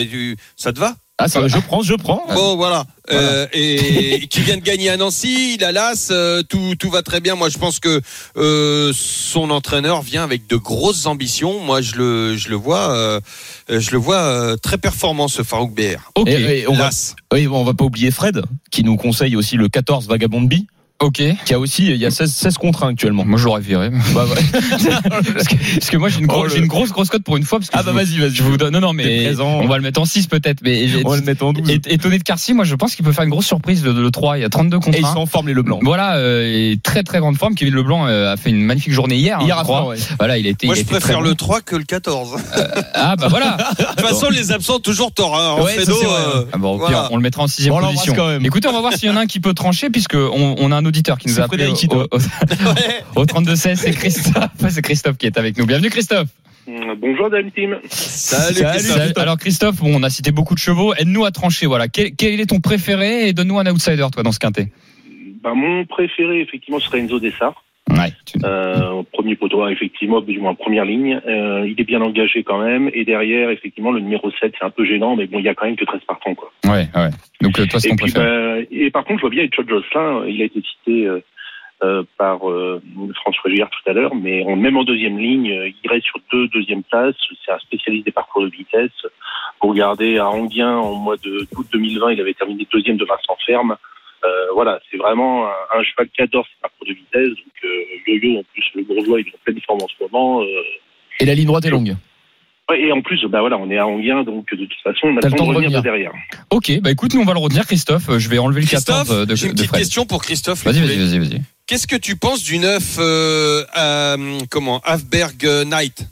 Ça te va? Ah, ça, je prends, je prends. Bon, voilà. Euh, et qui vient de gagner à Nancy, il a l'as, euh, tout, tout va très bien. Moi, je pense que euh, son entraîneur vient avec de grosses ambitions. Moi, je le, je le vois, je le vois très performant, ce Farouk BR. Ok, Et- et on va, oui, bon, on va pas oublier Fred, qui nous conseille aussi le 14 Vagabond B, ok. qui a aussi, il y a 16, 16 contre 1 actuellement. Moi, je l'aurais viré. Bah, ouais. parce, que, parce que moi, j'ai une, gros- Oh, le- une grosse, grosse cote pour une fois. Parce que Ah bah vas-y, vas-y. Je vous donne. Non, non, mais présent. on va le mettre en 6 peut-être. Mais On va le mettre en 12. é- étonné de Carcy, moi, je pense qu'il peut faire une grosse surprise le, le 3. Il y a 32 contre Et ils 1. sont en forme les Leblanc. Voilà, euh, et très très grande forme. Kevin Leblanc euh, a fait une magnifique journée hier. hein, Hier à ouais. Voilà, il a été. Moi, il a je été très préfère bon. le 3 que le 14. Ah bah voilà. De toute façon, les absents, toujours tort. Hein. En Ouais, ça, vrai. euh, Ah bon, Voilà. on le mettra en sixième Bon, on l'embrasse position. quand même. Écoutez, on va voir s'il y en a un qui peut trancher, puisque on, on a un auditeur qui nous a appelé au, au, au 32 16 c'est Christophe. C'est Christophe qui est avec nous. Bienvenue Christophe. Bonjour Dame Team. Salut, Salut. Christophe. Salut. Alors Christophe, bon, on a cité beaucoup de chevaux. Aide-nous à trancher. Voilà. Quel, quel est ton préféré et donne-nous un outsider toi dans ce quintet? Ben, mon préféré, effectivement, serait Enzo Dessart. Ouais. Euh, premier poteau, effectivement, du moins en première ligne. Euh, il est bien engagé quand même. Et derrière, effectivement, le numéro 7, c'est un peu gênant, mais bon, il y a quand même que 13 partants, quoi. Ouais, ouais. Donc euh, toi, ton puis, préféré. ben, et par contre, je vois bien Etchot Jocelyn, il a été cité euh, euh, par euh, François Gillard tout à l'heure, mais même en deuxième ligne, il reste sur deux deuxième places. C'est un spécialiste des parcours de vitesse. Vous regardez à Anguien, en mois de août 2020, il avait terminé deuxième de Vincent Ferme. Euh, voilà, c'est vraiment un, un cheval qui adore ses parcours de vitesse. Donc, euh, Yo-Yo, en plus, le bourgeois, il est en pleine forme en ce moment. Euh, Et la ligne droite est longue. ouais, et en plus, bah voilà, on est à Anguien, donc de toute façon, on a le temps de revenir de derrière. Ok, bah écoute, nous on va le retenir, Christophe. Je vais enlever le 14 Christophe, de, j'ai une de petite Fred. question pour Christophe. Vas-y, vas-y, vas-y, vas-y. Qu'est-ce que tu penses du neuf euh, euh, comment Hafberg Knight?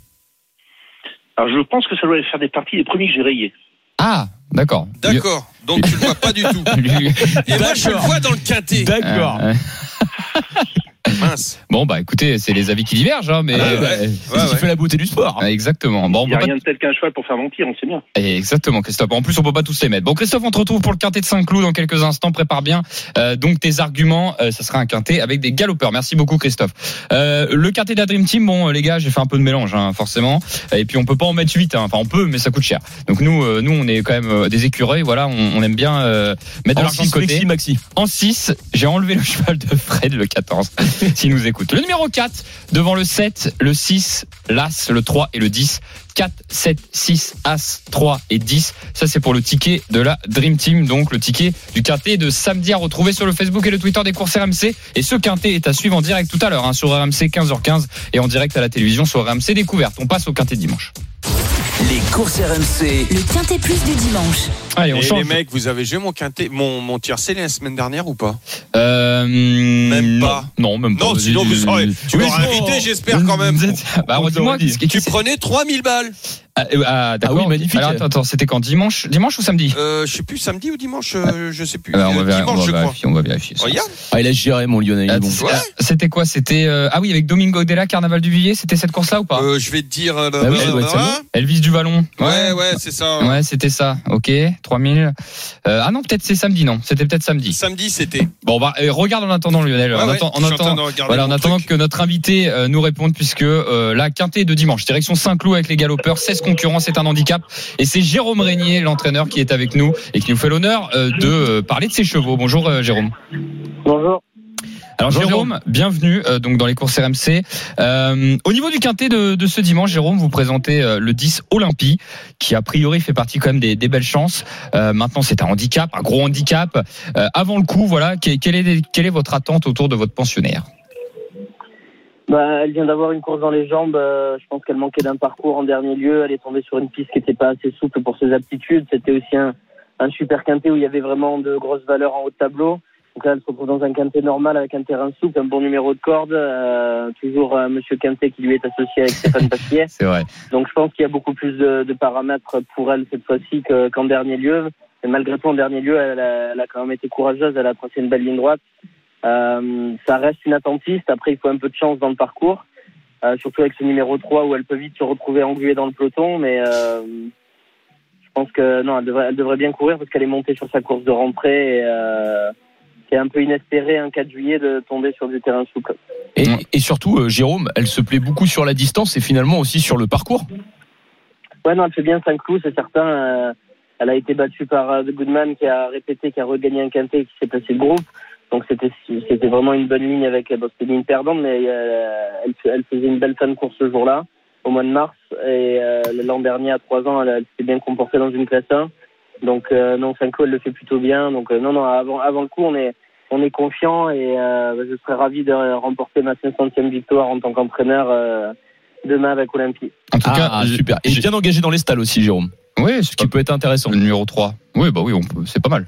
Alors, je pense que ça doit faire des parties des premiers que j'ai rayés. Ah, d'accord. D'accord. Donc tu le vois pas du tout. Et moi je le vois dans le quintet. D'accord. Euh, Mince. Bon bah écoutez, c'est les avis qui divergent, hein, mais Ah bah, Ouais, ouais. ouais. C'est ce qui ouais. fait la beauté du sport. Ah, exactement. Bon, on Il n'y a pas rien de tel qu'un cheval pour faire mentir, on sait bien. Eh, Exactement, Christophe. En plus, on peut pas tous les mettre. Bon, Christophe, on te retrouve pour le quintet de Saint-Cloud dans quelques instants. Prépare bien. Euh, donc tes arguments, euh, ça sera un quintet avec des galopeurs. Merci beaucoup, Christophe. Euh, le quintet de la Dream Team, bon, les gars, j'ai fait un peu de mélange, hein, forcément. Et puis on peut pas en mettre 8 hein. Enfin, on peut, mais ça coûte cher. Donc nous, euh, nous, on est quand même euh, des écureuils. Voilà, on, on aime bien euh, mettre de En l'argent de 6 côté. flexi maxi. En 6, j'ai enlevé le cheval de Fred, le 14, s'il nous écoute. Le numéro 4, devant le 7, le 6, l'As, le 3 et le 10. 4, 7, 6, As, 3 et 10. Ça, c'est pour le ticket de la Dream Team. Donc, le ticket du quintet de samedi à retrouver sur le Facebook et le Twitter des courses RMC. Et ce quintet est à suivre en direct tout à l'heure hein, sur RMC 15h15 et en direct à la télévision sur RMC Découverte. On passe au quintet dimanche. Courses RMC. Le Quintet Plus du dimanche. Allez, on Et change. les mecs, vous avez joué mon quintet, mon, mon tiercé la semaine dernière ou pas? Euh, Même non. pas. Non, même pas. Non, sinon vous vas-y. saurez. Tu Oui, m'auras sinon- invité, j'espère quand même. Bah, dis-moi, Tu prenais 3000 balles. Ah, euh, ah, d'accord. Ah oui, magnifique. Alors attends, attends, c'était quand? Dimanche, dimanche ou samedi? Euh, je sais plus, samedi ou dimanche, euh, je sais plus. Alors, on va, vérifier, dimanche, on va je crois. vérifier, on va vérifier. ça. Regarde. Ah, il a géré, mon Lionel. Ah, bon. C'était quoi? C'était euh, ah oui avec Domingo Della, Carnaval du Villiers. C'était cette course-là ou pas? Euh, je vais te dire. Bah oui. Elvis du Vallon. Ouais, ouais, c'est ça. Ouais, c'était ça. Ok, 3000. Euh, ah non, peut-être c'est samedi, non C'était peut-être samedi. Samedi, c'était. Bon, bah, euh, regarde en attendant, Lionel. Ouais, en ouais, attend- en regarder voilà, en attendant que notre invité euh, nous réponde, puisque euh, la quintée de dimanche, direction Saint-Cloud avec les galopeurs, 16 concurrents, c'est un handicap. Et c'est Jérôme Régnier, l'entraîneur, qui est avec nous et qui nous fait l'honneur euh, de euh, parler de ses chevaux. Bonjour, euh, Jérôme. Bonjour. Alors Bonjour, Jérôme, bienvenue euh, donc dans les courses RMC. Euh, au niveau du quintet de, de ce dimanche, Jérôme, vous présentez euh, le 10 Olympie, qui a priori fait partie quand même des, des belles chances. Euh, maintenant, c'est un handicap, un gros handicap. Euh, avant le coup, voilà, que- quelle est, quelle est votre attente autour de votre pensionnaire? Bah, elle vient d'avoir une course dans les jambes. euh, je pense qu'elle manquait d'un parcours en dernier lieu. Elle est tombée sur une piste qui n'était pas assez souple pour ses aptitudes. C'était aussi un, un super quintet où il y avait vraiment de grosses valeurs en haut de tableau. Donc là, elle se retrouve dans un quintet normal avec un terrain souple, un bon numéro de corde. euh, toujours euh, Monsieur Quintet qui lui est associé avec Stéphane Pasquier. C'est vrai. Donc je pense qu'il y a beaucoup plus de, de paramètres pour elle cette fois-ci que- qu'en dernier lieu. Et malgré tout, en dernier lieu, elle a, elle a quand même été courageuse. Elle a tracé une belle ligne droite. Euh, ça reste une attentiste. Après, il faut un peu de chance dans le parcours. Euh, surtout avec ce numéro 3 où elle peut vite se retrouver engluée dans le peloton. Mais je pense que non, elle devrait, elle devrait bien courir parce qu'elle est montée sur sa course de rentrée. Et, c'est un peu inespéré un 4 juillet de tomber sur du terrain souple. Et, et surtout, euh, Jérôme, elle se plaît beaucoup sur la distance et finalement aussi sur le parcours. Ouais, non, elle fait bien 5 clous, c'est certain. Euh, elle a été battue par euh, The Goodman qui a répété, qui a regagné un quintet et qui s'est placé le groupe. Donc c'était c'était vraiment une bonne ligne avec bon, c'était une ligne perdante, mais euh, elle, elle faisait une belle fin de course ce jour-là, au mois de mars. Et euh, l'an dernier, à 3 ans, elle, elle s'est bien comportée dans une classe 1. Donc euh, non, Cinco, elle le fait plutôt bien. Donc euh, non, non, avant, avant le coup, on est on est confiant et euh, je serais ravi de remporter ma 500e victoire en tant qu'entraîneur euh, demain avec Olympie. En tout cas, Ah, je- super. Et je- bien engagé dans les stalles aussi, Jérôme. oui, Ce qui peut être intéressant. le numéro 3. Oui, bah oui, on peut- c'est pas mal.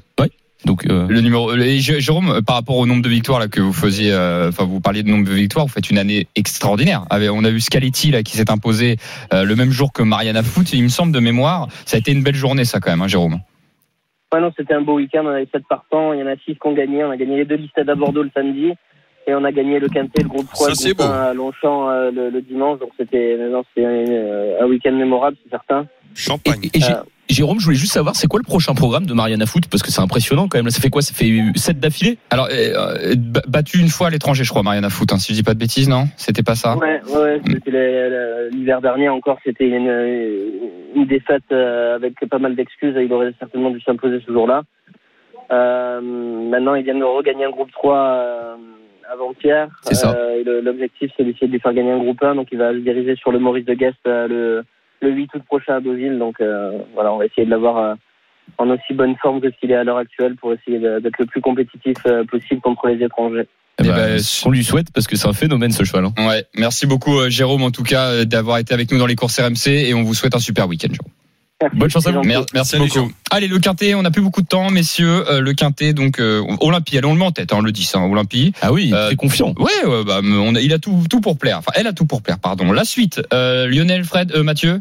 Donc, euh, Le numéro, et Jé- Jérôme, euh, par rapport au nombre de victoires là que vous faisiez, euh, enfin vous parliez de nombre de victoires, vous faites une année extraordinaire. On a vu Scaletti là qui s'est imposé euh, le même jour que Mariana Foot, il me semble de mémoire. Ça a été une belle journée ça quand même, hein, Jérôme. Ouais, non, c'était un beau week-end. On avait 7 partants. Il y en a 6 qui ont gagné. On a gagné les deux listes à Bordeaux le samedi. Et on a gagné le Quintet, le groupe 3, Ça, le c'est groupe beau. 1 à Longchamp euh, le, le dimanche. Donc c'était un, un week-end mémorable, c'est certain. Champagne. et- Euh, Jérôme, je voulais juste savoir, c'est quoi le prochain programme de Mariana Foot? Parce que c'est impressionnant quand même. Là, ça fait quoi? Ça fait 7 d'affilée? Alors euh, euh, ba- battu une fois à l'étranger, je crois, Mariana Foot. Hein, si je dis pas de bêtises, non? C'était pas ça? Ouais, ouais, ouais, le- l'hiver dernier encore. C'était une, une défaite euh, avec pas mal d'excuses. Il aurait certainement dû s'imposer ce jour-là. Euh, maintenant, il vient de regagner un groupe 3 euh, avant-hier. C'est ça. Euh, L'objectif, c'est d'essayer de lui faire gagner un groupe 1. Donc, il va se diriger sur le Maurice de Guest euh, le, le 8 août prochain à Deauville. Donc, euh, voilà, on va essayer de l'avoir euh, en aussi bonne forme que ce qu'il est à l'heure actuelle pour essayer d'être le plus compétitif euh, possible contre les étrangers. Eh Eh ben, ben, qu'on lui souhaite parce que c'est un phénomène ce cheval. hein. Ouais. Merci beaucoup, euh, Jérôme, en tout cas, euh, d'avoir été avec nous dans les courses RMC et on vous souhaite un super week-end. Jérôme. Merci, Bonne chance à vous. Merci Salut, beaucoup. Allez, le quintet, on n'a plus beaucoup de temps, messieurs. Euh, le quintet, donc euh, Olympie, allez, on le met en tête, hein, on le dit, ça, hein, Olympie. Ah oui, Euh, très confiant. Ouais, ouais, bah, on a- il a tout, tout pour plaire. Enfin, elle a tout pour plaire, pardon. La suite, euh, Lionel, Fred, euh, Mathieu,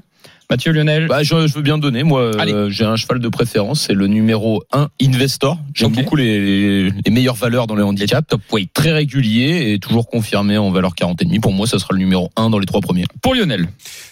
Mathieu, Lionel. Bah, je, je veux bien donner. Moi, euh, j'ai un cheval de préférence. C'est le numéro 1 Investor. J'aime beaucoup les, les meilleures valeurs dans les handicaps. top weight. Très régulier et toujours confirmé en valeur 40,5. Pour moi, ça sera le numéro 1 dans les trois premiers. Pour Lionel,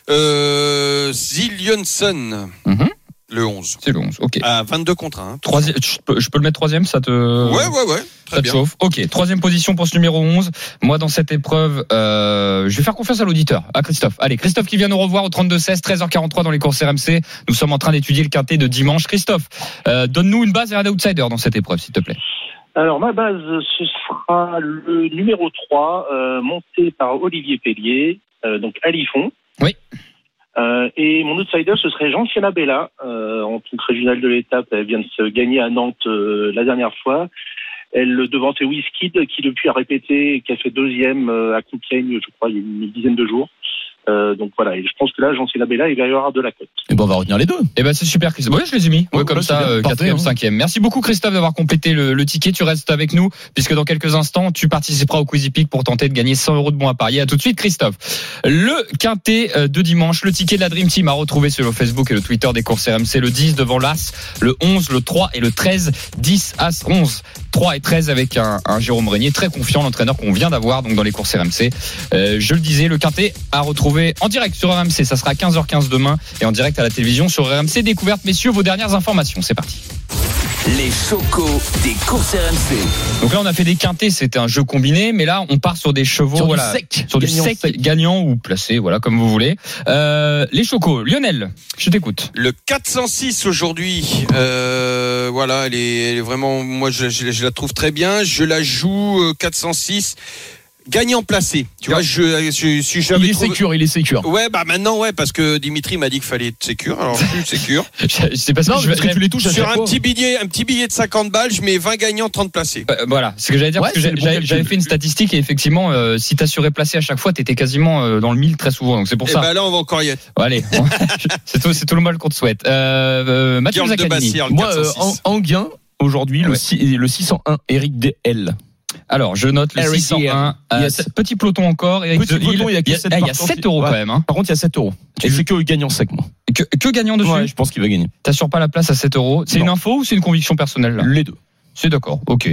Euh, Zillionsson, Mhm. Le 11. c'est le 11. Ok. À 22 contre 1. Troisième, je peux, je peux le mettre troisième, ça te. Ouais, ouais, ouais. Ça Très te bien. chauffe. Ok, troisième position pour ce numéro 11. Moi, dans cette épreuve, euh, je vais faire confiance à l'auditeur, à Christophe. Allez, Christophe qui vient nous revoir au 32-16, 13h43 dans les courses RMC. Nous sommes en train d'étudier le quintet de dimanche. Christophe, euh, donne-nous une base et un outsider dans cette épreuve, s'il te plaît. Alors, ma base, ce sera le numéro 3, euh, monté par Olivier Pellier, euh, donc Alifon. Oui. Euh, et mon outsider, ce serait Jean-Fiana Bella, euh, en tant que régionale de l'étape. Elle vient de se gagner à Nantes euh, la dernière fois. Elle devançait Wizkid, qui depuis a répété, qui a fait deuxième euh, à Compiègne, je crois, il y a une dizaine de jours. Euh, donc voilà, et je pense que là, Jean Labella, il va y avoir de la cote. Et ben on va retenir les deux. Eh ben c'est super Christophe. Ouais, je les ai mis. Ouais, Ouais, comme ça, euh, quatrième, hein. cinquième. Merci beaucoup Christophe d'avoir complété le, le ticket. Tu restes avec nous puisque dans quelques instants tu participeras au Quizy Peak pour tenter de gagner 100 euros de bons à parier. À tout de suite Christophe. Le quintet euh, de dimanche, le ticket de la Dream Team à retrouver sur le Facebook et le Twitter des courses RMC. Le 10 devant l'As, le 11, le 3 et le 13. 10, As, 11. 3 et 13 avec un, Jérôme Régnier très confiant, l'entraîneur qu'on vient d'avoir donc dans les courses RMC. Euh, je le disais, le quintet à retrouver en direct sur RMC. Ça sera à 15h15 demain et en direct à la télévision sur RMC. Découverte, messieurs, vos dernières informations. C'est parti. Les chocos des courses RMC. Donc là, on a fait des quintés, c'était un jeu combiné, mais là, on part sur des chevaux, Sur du voilà, sec. sur du sec, sec. gagnant ou placé, voilà, comme vous voulez. Euh, les chocos, Lionel, je t'écoute. Le 406 aujourd'hui, euh, voilà, elle est, elle est vraiment, moi je, je- je la trouve très bien. Je la joue euh, 406, gagnant placé. Tu vois, je, j'avais Il est trouvé- sécure, il est sécure. Ouais, bah maintenant, ouais, parce que Dimitri m'a dit qu'il fallait être sécure. Alors, je suis sécure. Non, je parce que vais- tu les touches à Sur chaque un fois. petit billet, un petit billet de 50 balles, je mets 20 gagnants, 30 placés. Euh, voilà, c'est ce que j'allais dire Ouais, parce que bon j'avais fait une statistique et effectivement, euh, si t'assurais placé à chaque fois, t'étais quasiment euh, dans le mille très souvent. Donc c'est pour Et ça. bah là, on va encore y être. Bon, allez, c'est tout, c'est tout le mal qu'on te souhaite. Euh, euh, Mathieu Moi, euh, 406. en, Anguin, aujourd'hui, Ah le, ouais. six- le 601, Eric DL. Alors, je note le Eric 601. euh, Yes. Petit peloton encore. Eric Petit peloton, il y a que sept eh, il y a partants. 7 euros Ouais. quand même. Hein. Par contre, il y a 7 euros. Et c'est que gagnant sec, moi. Que, que gagnant dessus Ouais, je pense qu'il va gagner. T'assures pas la place à 7 euros. C'est une info ou c'est une conviction personnelle là? Les deux. C'est d'accord, ok.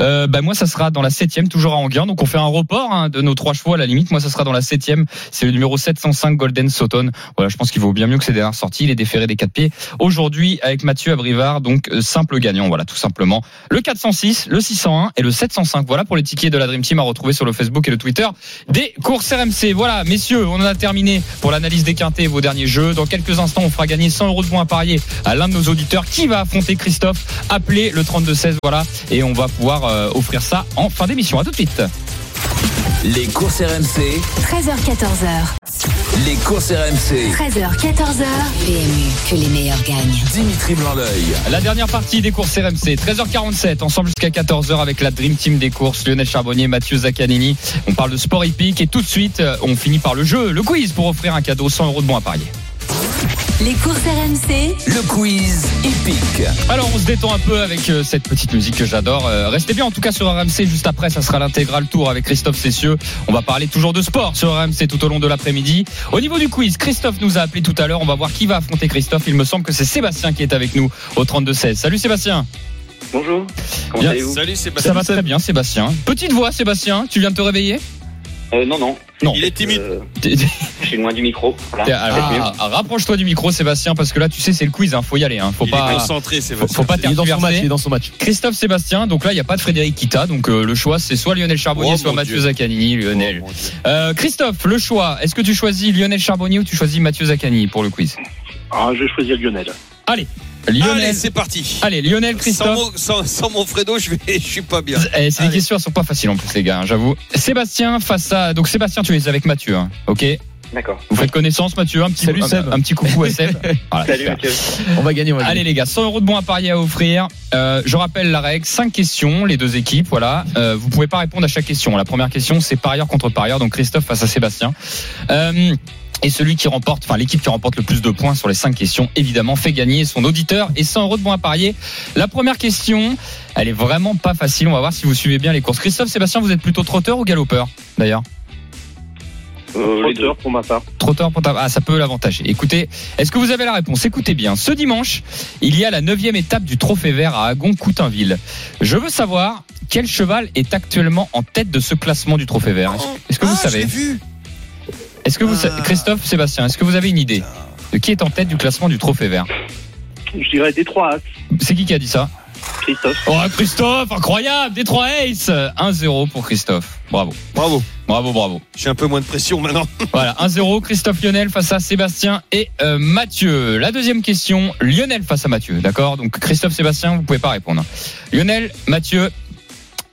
Euh, bah moi, ça sera dans la septième, toujours à Anguin. Donc on fait un report hein, de nos trois chevaux à la limite. Moi, ça sera dans la septième. C'est le numéro 705 Golden Sauton. Voilà, je pense qu'il vaut bien mieux que ses dernières sorties. Il est déféré des quatre pieds. Aujourd'hui, avec Mathieu Abrivard, donc euh, simple gagnant. Voilà, tout simplement. Le 406, le 601 et le 705. Voilà pour les tickets de la Dream Team à retrouver sur le Facebook et le Twitter des courses RMC. Voilà, messieurs, on en a terminé pour l'analyse des quintés et vos derniers jeux. Dans quelques instants, on fera gagner 100 euros de bons à parier à l'un de nos auditeurs qui va affronter Christophe. Appelez le 3216, voilà, et on va pouvoir euh, offrir ça en fin d'émission. À tout de suite. Les courses RMC. 13h14h. Les courses RMC. 13h, 14h. PMU, que les meilleurs gagnent. Dimitri Blanc-L'œil. La dernière partie des courses RMC, 13h47, ensemble jusqu'à 14h avec la Dream Team des courses, Lionel Charbonnier, Mathieu Zaccanini. On parle de sport hippique et tout de suite, euh, on finit par le jeu, le quiz pour offrir un cadeau 100 euros de bons à parier. Les courses RMC, Le quiz hippique. Alors on se détend un peu avec euh, cette petite musique que j'adore. Euh, restez bien en tout cas sur RMC juste après, ça sera l'intégral tour avec Christophe Cessieux. On va parler toujours de sport sur RMC tout au long de l'après-midi. Au niveau du quiz, Christophe nous a appelé tout à l'heure. On va voir qui va affronter Christophe. Il me semble que c'est Sébastien qui est avec nous au 32-16. Salut Sébastien. Bonjour. Comment Bien. Salut Ça Sébastien. va très bien Sébastien. Petite voix Sébastien, tu viens de te réveiller? Euh, Non, non. Non. Il est timide. Euh, je suis loin du micro. Voilà. t'es- alors, ah, Rapproche-toi du micro Sébastien parce que là tu sais c'est le quiz, hein, faut y aller. Hein. Faut Il pas... est concentré, Faut, Sébastien. faut pas Il est dans son match, tergiverser. il est dans son match. Christophe Sébastien, donc là il n'y a pas de Frédéric Kita, donc euh, le choix c'est soit Lionel Charbonnier, Oh, soit Mathieu Dieu. Zaccanini, Lionel. Oh. Euh, Christophe, le choix, est-ce que tu choisis Lionel Charbonnier ou tu choisis Mathieu Zaccanini pour le quiz? Ah, je vais choisir Lionel. Lionel. Allez, c'est parti. Allez, Lionel, Christophe. sans, sans mon Fredo, je vais, je suis pas bien. Eh, c'est des Allez. questions, elles sont pas faciles en plus, les gars, hein, j'avoue. Sébastien face à. Donc, Sébastien, tu es avec Mathieu, hein, ok? D'accord. Vous faites connaissance, Mathieu Un petit, Salut, un, Seb. un petit coucou à Seb. Voilà, Salut. Mathieu. On va gagner, on va Allez gagner. les gars, 100 euros de bons à parier à offrir. Euh, je rappelle la règle, 5 questions, les deux équipes, voilà. Euh, vous pouvez pas répondre à chaque question. La première question, c'est parieur contre parieur, donc Christophe face à Sébastien. Euh, et celui qui remporte, enfin l'équipe qui remporte le plus de points sur les 5 questions, évidemment, fait gagner son auditeur et 100 euros de bons à parier. La première question, elle est vraiment pas facile. On va voir si vous suivez bien les courses. Christophe, Sébastien, vous êtes plutôt trotteur ou galopeur D'ailleurs, Euh, les deux. Trotteur pour ma part. trotteur pour ta... Ah, ça peut l'avantager. Écoutez, est-ce que vous avez la réponse Écoutez bien. Ce dimanche, il y a la neuvième étape du Trophée Vert à Agon-Coutainville. Je veux savoir quel cheval est actuellement en tête de ce classement du Trophée Vert. Est-ce- que vous Ah, savez vu. Est-ce que vous Ah. sa- Christophe, Sébastien, est-ce que vous avez une idée de qui est en tête du classement du Trophée Vert Je dirais Détroit As. C'est qui qui a dit ça Christophe. Oh, Christophe, incroyable Détroit Ace 1-0 pour Christophe. Bravo. Bravo. Bravo, bravo. J'ai un peu moins de pression maintenant. Voilà, 1-0, Christophe Lionel face à Sébastien et euh, Mathieu. La deuxième question, Lionel face à Mathieu, d'accord? Donc Christophe, Sébastien, vous pouvez pas répondre. Lionel, Mathieu,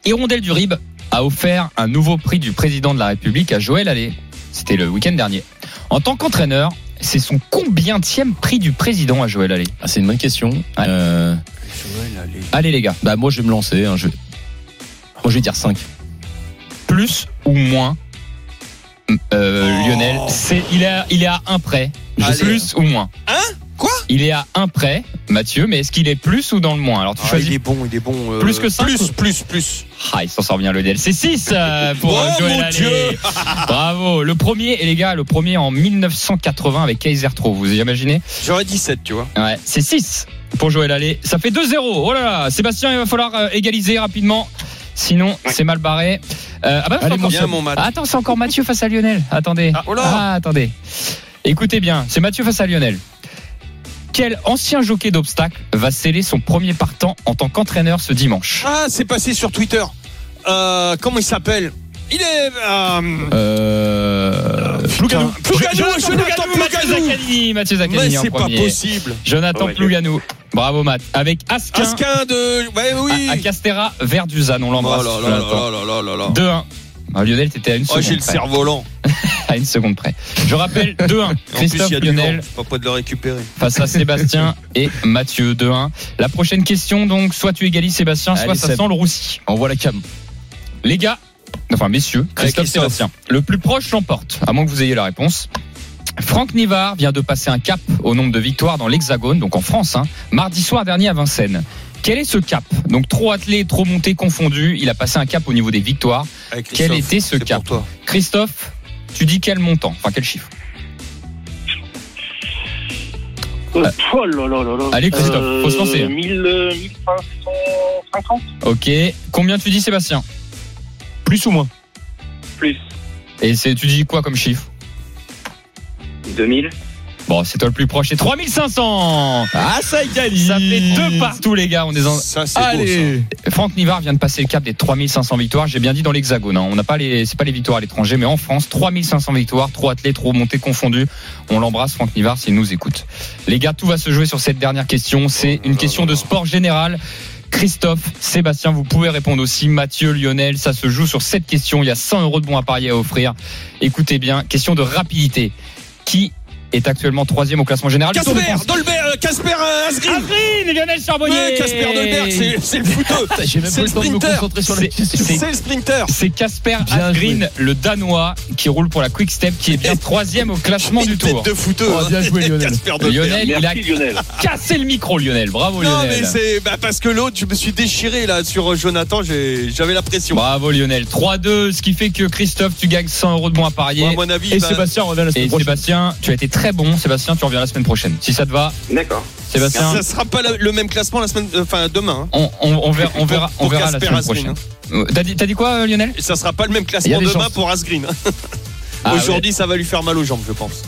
Hirondelle du Rib a offert un nouveau prix du président de la République à Joël Allais. C'était le week-end dernier. En tant qu'entraîneur, c'est son combientième prix du président à Joël Allais Ah, c'est une bonne question. Euh, Allez les gars, bah, moi, je vais me lancer. hein, je... Moi, je vais dire 5. plus ou moins euh, Oh. Lionel. C'est, il, est à, il est à un près. Allez. Plus ou moins Hein Quoi Il est à un près, Mathieu, mais est-ce qu'il est plus ou dans le moins Alors tu Ah, choisis. il est bon, il est bon. euh, Plus que cinq Plus, plus, plus. Ah, il s'en sort bien Lionel. C'est 6 pour Oh, euh, Joël mon. Dieu Bravo. Le premier, et les gars, le premier en 1980 avec Kaiser Tro. Vous imaginez J'aurais dit 7, tu vois. Ouais, c'est 6 pour Joël Allais. Ça fait 2-0. Oh là là, Sébastien, il va falloir euh, égaliser rapidement. Sinon, c'est mal barré. Euh, ah bah, Allez, mon Bien, mon. Ah, attends, c'est encore Mathieu face à Lionel. Attendez. Ah, oh là. Ah, attendez. Écoutez bien, c'est Mathieu face à Lionel. Quel ancien jockey d'obstacle va sceller son premier partant en tant qu'entraîneur ce dimanche Ah, c'est passé sur Twitter. Euh, comment il s'appelle? Il est. Euh... Euh. Plouganou. Plouganou, Jonathan Mathieu. Zaccani, Mathieu Zaccani Mais c'est pas possible. Jonathan Ouais, Plouganou. Bravo Matt. Avec Asquin, Asquin de. Ouais, oui. à, à Castera, Verduzan. On Oh l'embrasse. là là là Jonathan. là là là là. 2-1. Ah, Lionel, t'étais à une Oh, seconde j'ai le cerf-volant. À une seconde près. Je rappelle 2-1. En plus, Christophe il y a du Lionel. Pas prêt de le récupérer. face à Sébastien et Mathieu 2-1. La prochaine question, donc, soit tu égalises Sébastien, soit ça Seb. sent le roussi. Envoie la cam. Les gars, enfin messieurs, Christophe, Christophe. Sébastien, le plus proche l'emporte, à moins que vous ayez la réponse. Franck Nivard vient de passer un cap au nombre de victoires dans l'Hexagone, donc en France, hein, mardi soir dernier à Vincennes. Quel est ce cap Donc trop attelé, trop monté, confondu, il a passé un cap au niveau des victoires. Quel était ce cap pour toi. Christophe, tu dis quel montant Enfin quel chiffre Euh, oh là là là là. Allez, Christophe, faut se lancer. 1000, euh, 1550 Ok. Combien tu dis Sébastien Plus ou moins plus. Et c'est tu dis quoi comme chiffre 2000. Bon, c'est toi le plus proche, c'est 3500 Ah, ça égalise Ça fait deux partout les gars, on est en... Ça, c'est beau, Allez Franck Nivard vient de passer le cap des 3500 victoires. J'ai bien dit dans l'Hexagone. hein. On n'a pas les, c'est pas les victoires à l'étranger, mais en France, 3500 victoires, trop athlètes, trop montés confondus. On l'embrasse, Franck Nivard, s'il nous écoute. Les gars, tout va se jouer sur cette dernière question. C'est une question de sport général. Christophe, Sébastien, vous pouvez répondre aussi. Mathieu, Lionel, ça se joue sur cette question. Il y a 100 euros de bons à parier à offrir. Écoutez bien, question de rapidité. Qui est actuellement troisième au classement général du Tour de Casper, Dolbert, euh, Casper euh, Asgreen. Avril, Lionel Charbonnier Ouais, Casper Dolberg, c'est c'est le footeux. J'ai même C'est pas le le temps de me sprinter. concentrer sur la C'est- question. c'est- C'est le sprinter. C'est Casper Asgreen, le Danois, qui roule pour la Quick Step, qui est bien troisième au classement du tour. de footeux. Oh, hein. bien joué, Lionel. Casper Dolberg. Lionel, il a cassé le micro, Lionel. Bravo, Non, Lionel. mais c'est bah, parce que l'autre, je me suis déchiré là sur euh, Jonathan. j'ai- J'avais la pression. Bravo, Lionel. 3-2, ce qui fait que Christophe, tu gagnes 100 euros de bons à parier. Moi, à mon avis, Et bah, Sébastien revient la semaine Et prochaine. Sébastien, tu as été très bon. Sébastien, tu reviens la semaine prochaine. Si ça te va, D'accord. Sébastien, ça sera pas la- le même classement la semaine, euh, enfin demain. hein. on, on- on verra, on verra, on Pour verra la semaine Asgreen, prochaine. Euh, T'as dit, quoi, euh, Lionel? Ça sera pas le même classement demain chances. pour Asgreen. hein. Ah, Aujourd'hui, ça va lui faire mal aux jambes, je pense.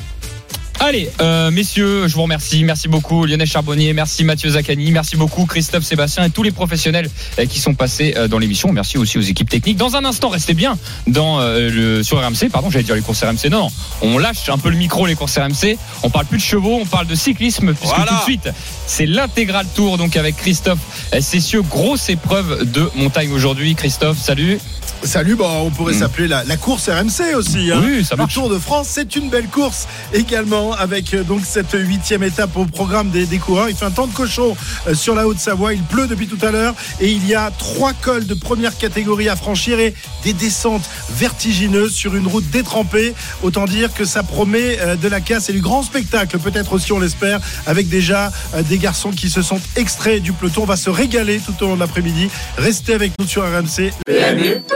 Allez, euh, messieurs, je vous remercie. Merci beaucoup Lionel Charbonnier, merci Mathieu Zaccani, merci beaucoup Christophe Sébastien et tous les professionnels euh, qui sont passés euh, dans l'émission. Merci aussi aux équipes techniques. Dans un instant, restez bien dans euh, le sur RMC. Pardon, j'allais dire les courses RMC. Non, on lâche un peu le micro les courses RMC. On parle plus de chevaux, on parle de cyclisme puisque Voilà. tout de suite c'est l'intégral tour donc avec Christophe Cessieux. Grosse épreuve de montagne aujourd'hui. Christophe, salut. Salut, bon, on pourrait Mm. s'appeler la, la course RMC aussi. hein. Oui, ça Le marche. Tour de France, c'est une belle course également avec euh, donc cette huitième étape au programme des, des coureurs. Il fait un temps de cochon euh, sur la Haute-Savoie. Il pleut depuis tout à l'heure et il y a trois cols de première catégorie à franchir et des descentes vertigineuses sur une route détrempée. Autant dire que ça promet euh, de la casse et du grand spectacle, peut-être aussi on l'espère, avec déjà des garçons qui se sont extraits du peloton. On va se régaler tout au long de l'après-midi. Restez avec nous sur RMC.